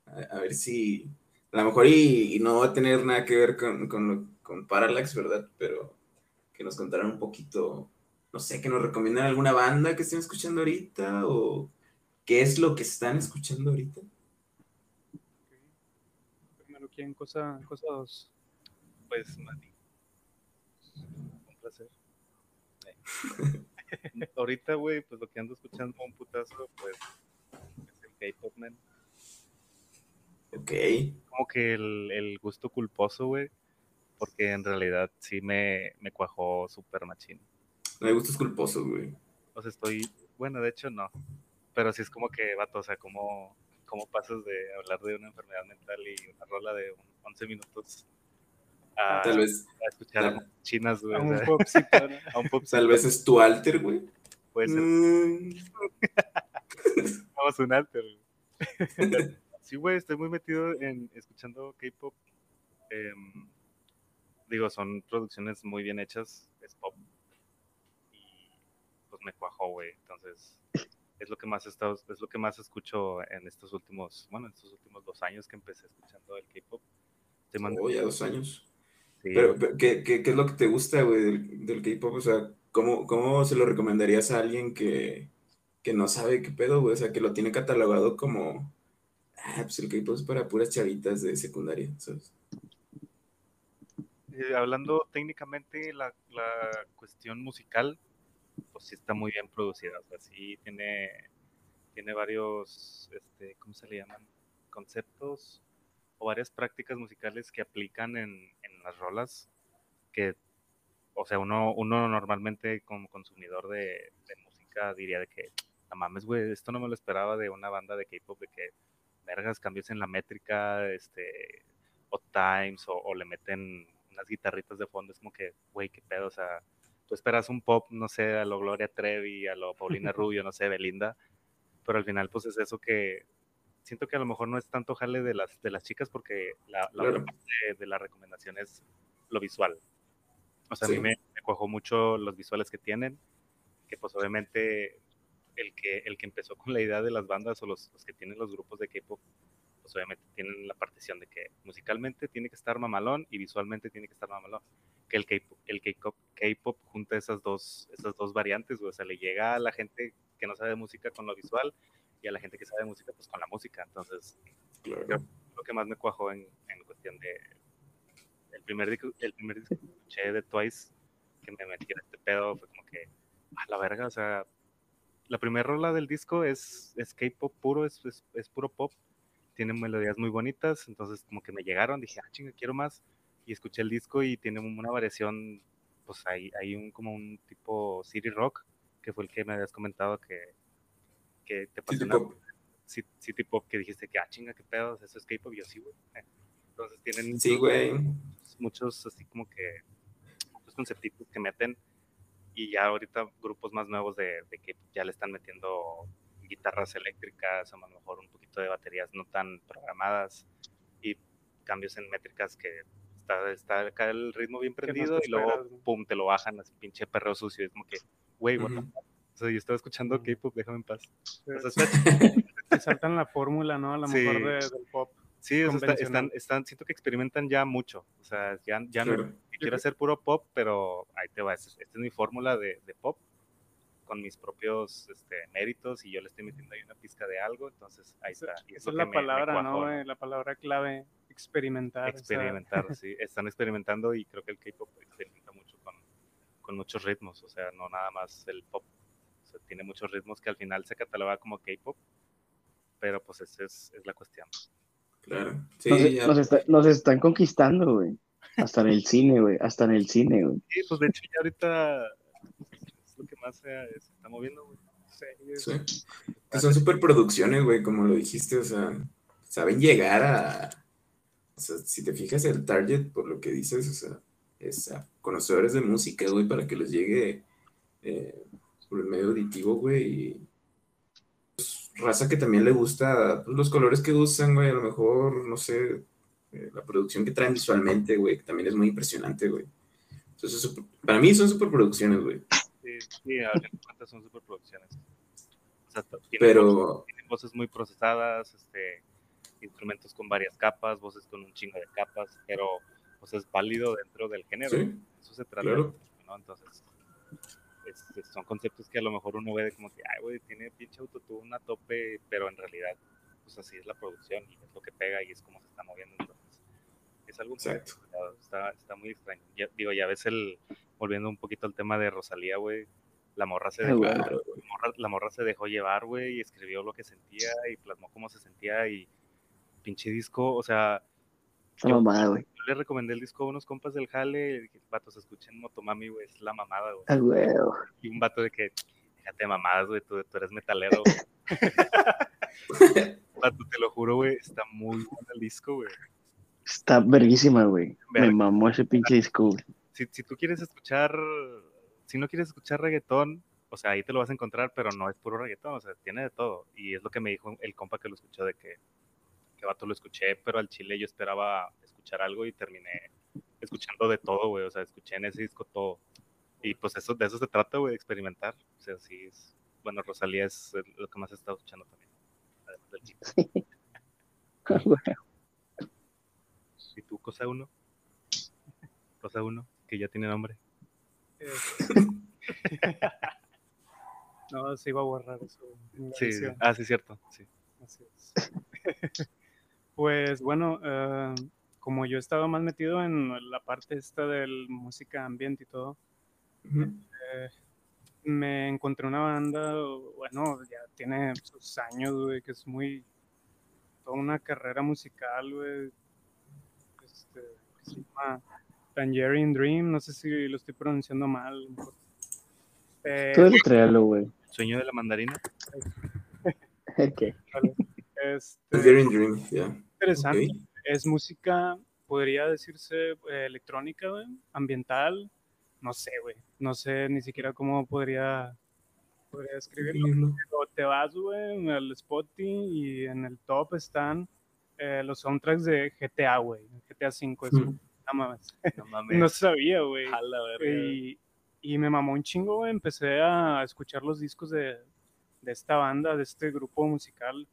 A, a ver si, a lo mejor y, y no va a tener nada que ver con, con, lo- con Parallax, ¿verdad? Pero que nos contaran un poquito, no sé, que nos recomiendan alguna banda que estén escuchando ahorita o qué es lo que están escuchando ahorita. Primero, ¿quién? Cosa, cosa dos. Pues, Mati. Un placer. Eh. Ahorita, güey, pues lo que ando escuchando un putazo, pues, es el K-pop, man. Ok, Como que el, el gusto culposo, güey, porque en realidad sí me, me cuajó súper machín. no hay gustos culposos, güey. O sea, estoy, bueno, de hecho no, pero sí es como que, vato, o sea, cómo, cómo pasas de hablar de una enfermedad mental y una rola de un- 11 minutos a, Tal vez, a escuchar a chinas, güey, A un tal vez es tu alter, güey. puede ser, Mm, vamos un alter, güey. Sí, güey, estoy muy metido en escuchando K-pop. Em, digo, son producciones muy bien hechas, es pop. Y pues me cuajó, güey. Entonces, es lo que más he estado, es lo que más escucho en estos últimos, bueno, en estos últimos dos años que empecé escuchando el K-pop. Estoy oh, ya dos años. Sí, Pero, pero, ¿qué, qué, qué es lo que te gusta, güey, del, del K-pop? O sea, ¿cómo, ¿cómo se lo recomendarías a alguien que, que no sabe qué pedo, güey? O sea, que lo tiene catalogado como, ah, pues el K-pop es para puras chavitas de secundaria, ¿sabes? Eh, hablando técnicamente, la, la cuestión musical, pues sí está muy bien producida. O sea, sí tiene, tiene varios, este, ¿cómo se le llaman? Conceptos o varias prácticas musicales que aplican en, en las rolas que, o sea, uno, uno normalmente como consumidor de, de música diría de que, no mames, güey, esto no me lo esperaba de una banda de K-pop, de que, vergas, cambios en la métrica, este, o times, o, o le meten unas guitarritas de fondo, es como que, güey, qué pedo, o sea, tú esperas un pop, no sé, a lo Gloria Trevi, a lo Paulina Rubio, no sé, Belinda, pero al final, pues es eso que siento que a lo mejor no es tanto jale de las, de las chicas, porque la, la Claro. otra parte de la recomendación es lo visual. O sea, Sí. a mí me, me cuajó mucho los visuales que tienen, que pues obviamente el que, el que empezó con la idea de las bandas o los, los que tienen los grupos de K-pop, pues obviamente tienen la partición de que musicalmente tiene que estar mamalón y visualmente tiene que estar mamalón. Que el K-pop, el K-pop, K-pop junta esas dos, esas dos variantes, o sea, le llega a la gente que no sabe de música con lo visual y a la gente que sabe música pues con la música. Entonces, Claro. lo que más me cuajó en, en cuestión de el primer disco, el primer disco que escuché de Twice que me metiera este pedo fue como que a la verga, o sea, la primera rola del disco es, es K-pop puro, es, es, es puro pop, tiene melodías muy bonitas, entonces como que me llegaron, dije, ah, chinga, quiero más, y escuché el disco y tiene una variación, pues hay, hay un como un tipo city rock, que fue el que me habías comentado que, que te pasó City una- pop. ci- City Pop que dijiste que, ah, chinga, qué pedos, eso es K-pop, yo sí, güey. Entonces tienen Sí, güey. muchos así como que muchos conceptitos que meten y ya ahorita grupos más nuevos de, de que ya le están metiendo guitarras eléctricas o a lo mejor un poquito de baterías no tan programadas y cambios en métricas que está, está acá el ritmo bien no prendido y luego esperas, pum te lo bajan así pinche perreo sucio es como que güey what the Ujú. Sea yo estaba escuchando. K-pop déjame en paz Sí. o sea, saltan la fórmula, ¿no? A lo Sí. mejor de- del pop. Sí, o sea, están, están, siento que experimentan ya mucho. O sea, ya, ya no quiero hacer puro pop, pero ahí te va. Esta es, mi fórmula de, de pop con mis propios este, méritos y yo le estoy metiendo ahí una pizca de algo. Entonces, ahí está. Y esa es la me- me palabra, ¿no? güey? La palabra clave, experimentar. o sea, Experimentar, sí. Están experimentando y creo que el K-pop experimenta mucho con, con muchos ritmos. O sea, no nada más el pop. Sea, tiene muchos ritmos que al final se cataloga como K-pop. Pero pues esa es, es la cuestión. Claro. Sí, Nos, ya. nos está- nos están conquistando, güey. Hasta en el cine, güey. Hasta en el cine, güey. Sí, pues de hecho ya ahorita es lo que más se, se está moviendo, güey. sí, Sí. Que son superproducciones, güey, como lo dijiste, o sea, saben llegar a, o sea, si te fijas el target por lo que dices, o sea, es a conocedores de música, güey, para que les llegue eh, por el medio auditivo, güey, y pues, raza que también le gusta pues, los colores que usan, güey, a lo mejor, no sé, eh, la producción que traen visualmente, güey, que también es muy impresionante, güey. Entonces, super- para mí son superproducciones, güey. Sí, sí, a de cuentas son superproducciones. O sea, tienen, Pero- voces, tienen voces muy procesadas, este, instrumentos con varias capas, voces con un chingo de capas, pero pues es válido dentro del género. Sí, Eso se trata, claro. ¿no? Entonces, es- es- son conceptos que a lo mejor uno ve de como que, ay, güey, tiene pinche autotune a tope, pero en realidad, pues así es la producción y es lo que pega y es como se está moviendo. Entonces, es algo complicado, está, está muy extraño. Ya- digo, ya ves el, volviendo un poquito al tema de Rosalía, güey, la morra se Ah, dejó, güey. la morra, la morra se dejó llevar, güey, y escribió lo que sentía y plasmó cómo se sentía y pinche disco, o sea, Esa Yo- mamada, güey. yo le recomendé el disco a unos compas del jale, y vatos, escuchen Motomami, güey, es la mamada, güey. Ah, huevo. Y un vato de que, déjate mamadas, güey, tú, tú eres metalero. güey". vato, te lo juro, güey, está muy bueno el disco, güey. Está verguísima, güey. Me mamó ese pinche disco, güey. Si, si tú quieres escuchar, si no quieres escuchar reggaetón, o sea, ahí te lo vas a encontrar, pero no es puro reggaetón, o sea, tiene de todo. Y es lo que me dijo el compa que lo escuchó, de que, que vato lo escuché, pero al chile yo esperaba escuchar algo y terminé escuchando de todo, güey, o sea, escuché en ese disco todo. Y pues eso, de eso se trata, güey, de experimentar. O sea, sí es, bueno, Rosalía es lo que más he estado escuchando también. además del. Ah, güey. ¿Y tú, cosa uno? Cosa uno, que ya tiene nombre. no, se iba a borrar eso. Sí, ah, sí, cierto, sí. Así es. pues bueno, eh, como yo estaba más metido en la parte esta del música ambiente y todo, eh, me encontré una banda, bueno, ya tiene sus años, güey, que es muy, toda una carrera musical, güey, este, que se llama Tangerine Dream, no sé si lo estoy pronunciando mal. Eh, Tú deletréalo, güey. Sueño de la mandarina. ¿Qué? este, Tangerine Dream, ya. Interesante. Ok. es música, podría decirse eh, electrónica, güey, ambiental, no sé, güey, no sé ni siquiera cómo podría, podría describirlo. Pero te vas, güey, al Spotify y en el top están eh, los soundtracks de GTA, güey, GTA 5, es Hmm. no mames. No mames. No sabía, güey. Y, y me mamó un chingo, güey. Empecé a escuchar los discos de, de esta banda, de este grupo musical,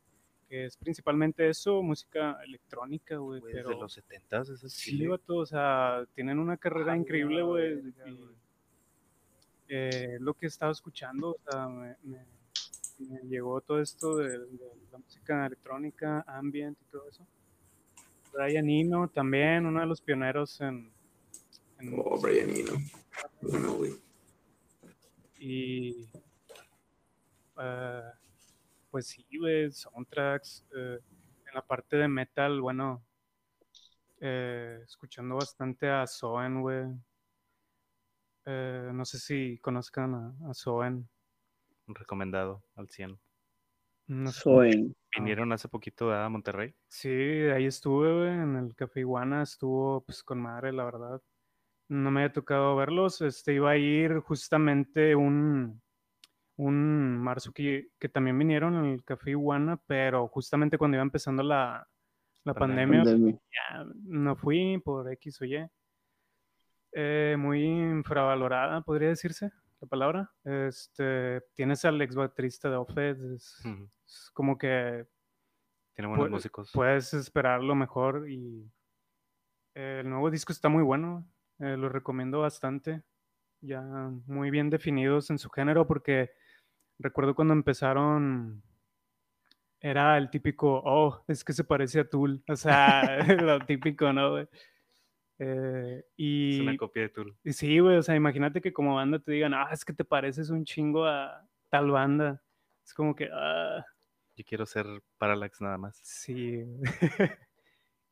que es principalmente eso, música electrónica, güey. Güey, Pero desde los 70 s ese sí, vato, o sea, tienen una carrera increíble, güey. eh, lo que estaba escuchando, o sea, me, me- me llegó todo esto de, de la música electrónica, ambient y todo eso. Brian Eno también, uno de los pioneros en, en Oh, Brian Eno. Bueno, güey. Y eh, pues sí, güey, soundtracks. eh, en la parte de metal, bueno, eh, escuchando bastante a Soen, güey. Eh, no sé si conozcan a, a Soen. Recomendado al 100. No sé. Soen. Vinieron hace poquito a Monterrey. Sí, ahí estuve, güey, en el Café Iguana, estuvo pues con madre, la verdad. No me había tocado verlos, este iba a ir justamente un, un marzo que, que también vinieron en el Café Iguana, pero justamente cuando iba empezando la, la Pandemia. pandemia, Pandemia. ya no fui por X o Y. Eh, muy infravalorada, podría decirse la palabra. Este, tienes al ex baterista de Offed, es, Ujú. es como que Tiene buenos Pu- músicos. puedes esperar lo mejor y eh, el nuevo disco está muy bueno, eh, lo recomiendo bastante, ya muy bien definidos en su género porque recuerdo cuando empezaron era el típico, oh, es que se parece a Tool, o sea, lo típico, ¿no? güey? Eh, Es y, una copia de Tool. y sí, güey, o sea, imagínate que como banda te digan, ah, es que te pareces un chingo a tal banda, es como que, ah, Yo quiero ser Parallax nada más. Sí.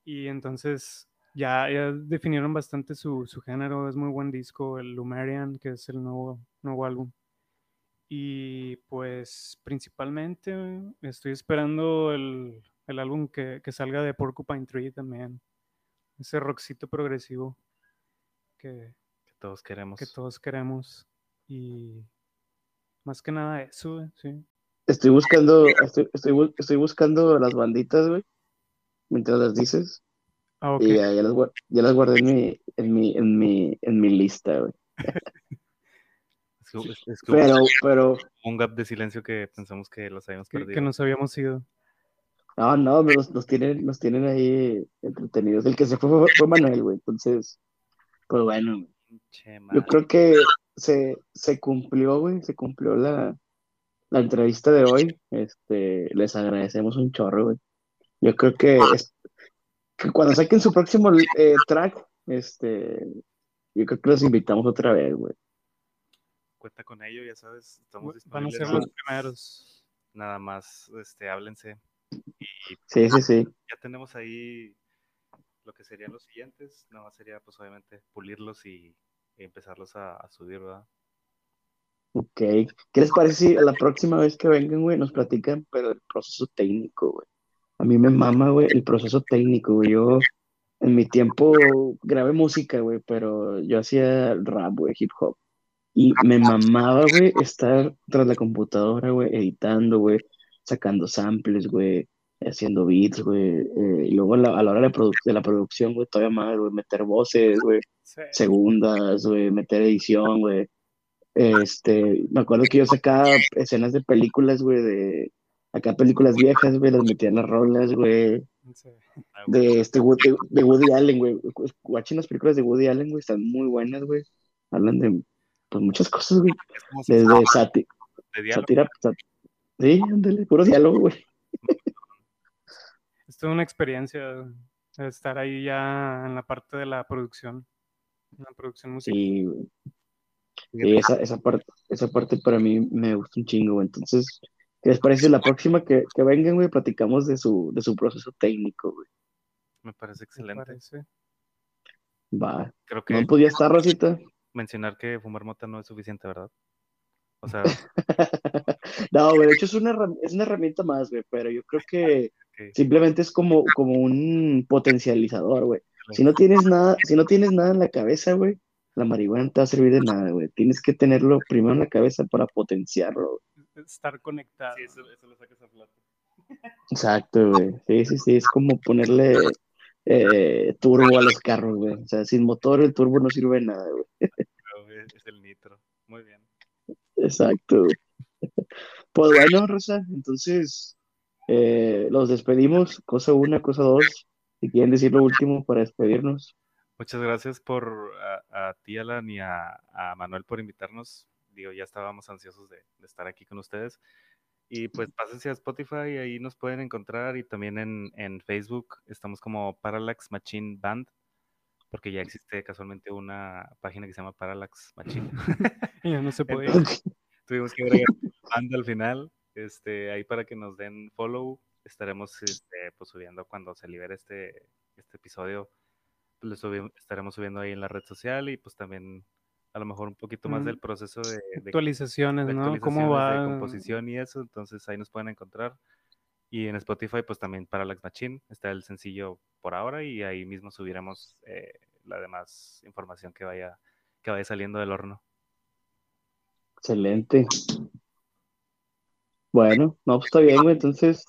y entonces ya, ya definieron bastante su, su género. Es muy buen disco, el Lumerian, que es el nuevo, nuevo álbum. Y pues principalmente estoy esperando el, el álbum que, que salga de Porcupine Tree también. Ese rockcito progresivo que, Que todos queremos. que todos queremos. Y más que nada eso, sí. Estoy buscando, estoy, estoy, bu- estoy buscando las banditas, güey. Mientras las dices. Ah. Y ya, ya las, ya las guardé en mi, en mi, en mi, en mi lista, güey. Es que, es- es que hubo Pero, pero, un gap de silencio que pensamos que los habíamos Que, perdido. que nos habíamos ido. no, no, nos, nos tienen, nos tienen ahí entretenidos. El que se fue fue, fue Manuel, güey. Entonces, pues bueno, güey. Pinche yo creo que se, se cumplió, güey, se cumplió la, la entrevista de hoy. Este, les agradecemos un chorro, güey. Yo creo que, es, que cuando saquen su próximo eh, track, este, yo creo que los invitamos otra vez, güey. Cuenta con ello, ya sabes, estamos Van a ser disponibles. los primeros. Nada más, este, háblense. Y Sí, sí, sí. ya tenemos ahí lo que serían los siguientes. Nada más sería, pues, obviamente, pulirlos y, y empezarlos a, a subir, ¿verdad? Ok. ¿Qué les parece si a la próxima vez que vengan, güey, nos platican, pero el proceso técnico, güey? A mí me mama, güey, el proceso técnico, güey. Yo en mi tiempo grabé música, güey, pero yo hacía rap, güey, hip hop. Y me mamaba, güey, estar tras la computadora, güey, editando, güey, sacando samples, güey, haciendo beats, güey. eh, y luego a la, a la hora de, de la producción, güey, todavía más, güey, meter voces, güey Sí. segundas, güey, meter edición, güey. Este, me acuerdo que yo sacaba escenas de películas, güey, de acá películas viejas, güey, las metía en las rolas, güey, Sí. De este de, de Woody Allen, güey. Watchen las películas de Woody Allen, güey, están muy buenas, güey. Hablan de pues muchas cosas, güey, es desde sati- de diálogo. sátira, sat- sí, ándale, puro diálogo, güey. Es toda una experiencia estar ahí ya en la parte de la producción. En la producción musical. Sí, güey. Sí, esa, esa parte, esa parte para mí me gusta un chingo, güey. Entonces, ¿qué les parece la próxima que, que vengan, güey? Platicamos de su, de su proceso técnico, güey. Me parece me excelente. parece. Va. Creo que No podía estar, Rosita. Mencionar que fumar mota no es suficiente, ¿verdad? O sea, No, güey, de hecho es una, es una herramienta más, güey, pero yo creo que simplemente es como, como un potencializador, güey. Si no tienes nada, si no tienes nada en la cabeza, güey, la marihuana no te va a servir de nada, güey. Tienes que tenerlo primero en la cabeza para potenciarlo, güey. Estar conectado. Sí, eso, eso lo sacas a plato. Exacto, güey. Sí, sí, sí, es como ponerle eh, turbo a los carros, güey. O sea, sin motor el turbo no sirve de nada, güey. Es es el nitro. Muy bien. Exacto. güey. Pues bueno, Rosa, entonces eh, los despedimos. Cosa una, cosa dos. Si quieren decir lo último para despedirnos. Muchas gracias por a, a ti, Alan, y a, a Manuel por invitarnos. Digo, ya estábamos ansiosos de, de estar aquí con ustedes. Y pues pásense a Spotify, ahí nos pueden encontrar. Y también en, en Facebook estamos como Parallax Machine Band, porque ya existe casualmente una página que se llama Parallax Machine. Ya no se podía. Tuvimos que agregar band al final. Este, ahí para que nos den follow. Estaremos este, pues, subiendo cuando se libere este, este episodio. Pues, lo subi- estaremos subiendo ahí en la red social y pues también a lo mejor un poquito más Mm. del proceso de, de- Actualizaciones, de ¿no? ¿Cómo actualizaciones, de va? composición y eso. Entonces ahí nos pueden encontrar. Y en Spotify pues también Parallax Machine. Está el sencillo por ahora y ahí mismo subiremos eh, la demás información que vaya, que vaya saliendo del horno. Excelente. Bueno, no, pues está bien, güey. Entonces,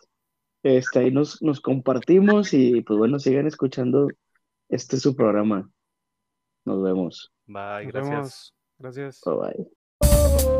este, ahí nos, nos compartimos y pues bueno, sigan escuchando este su programa. Nos vemos. Bye, Nos gracias. vemos. Gracias. Bye bye.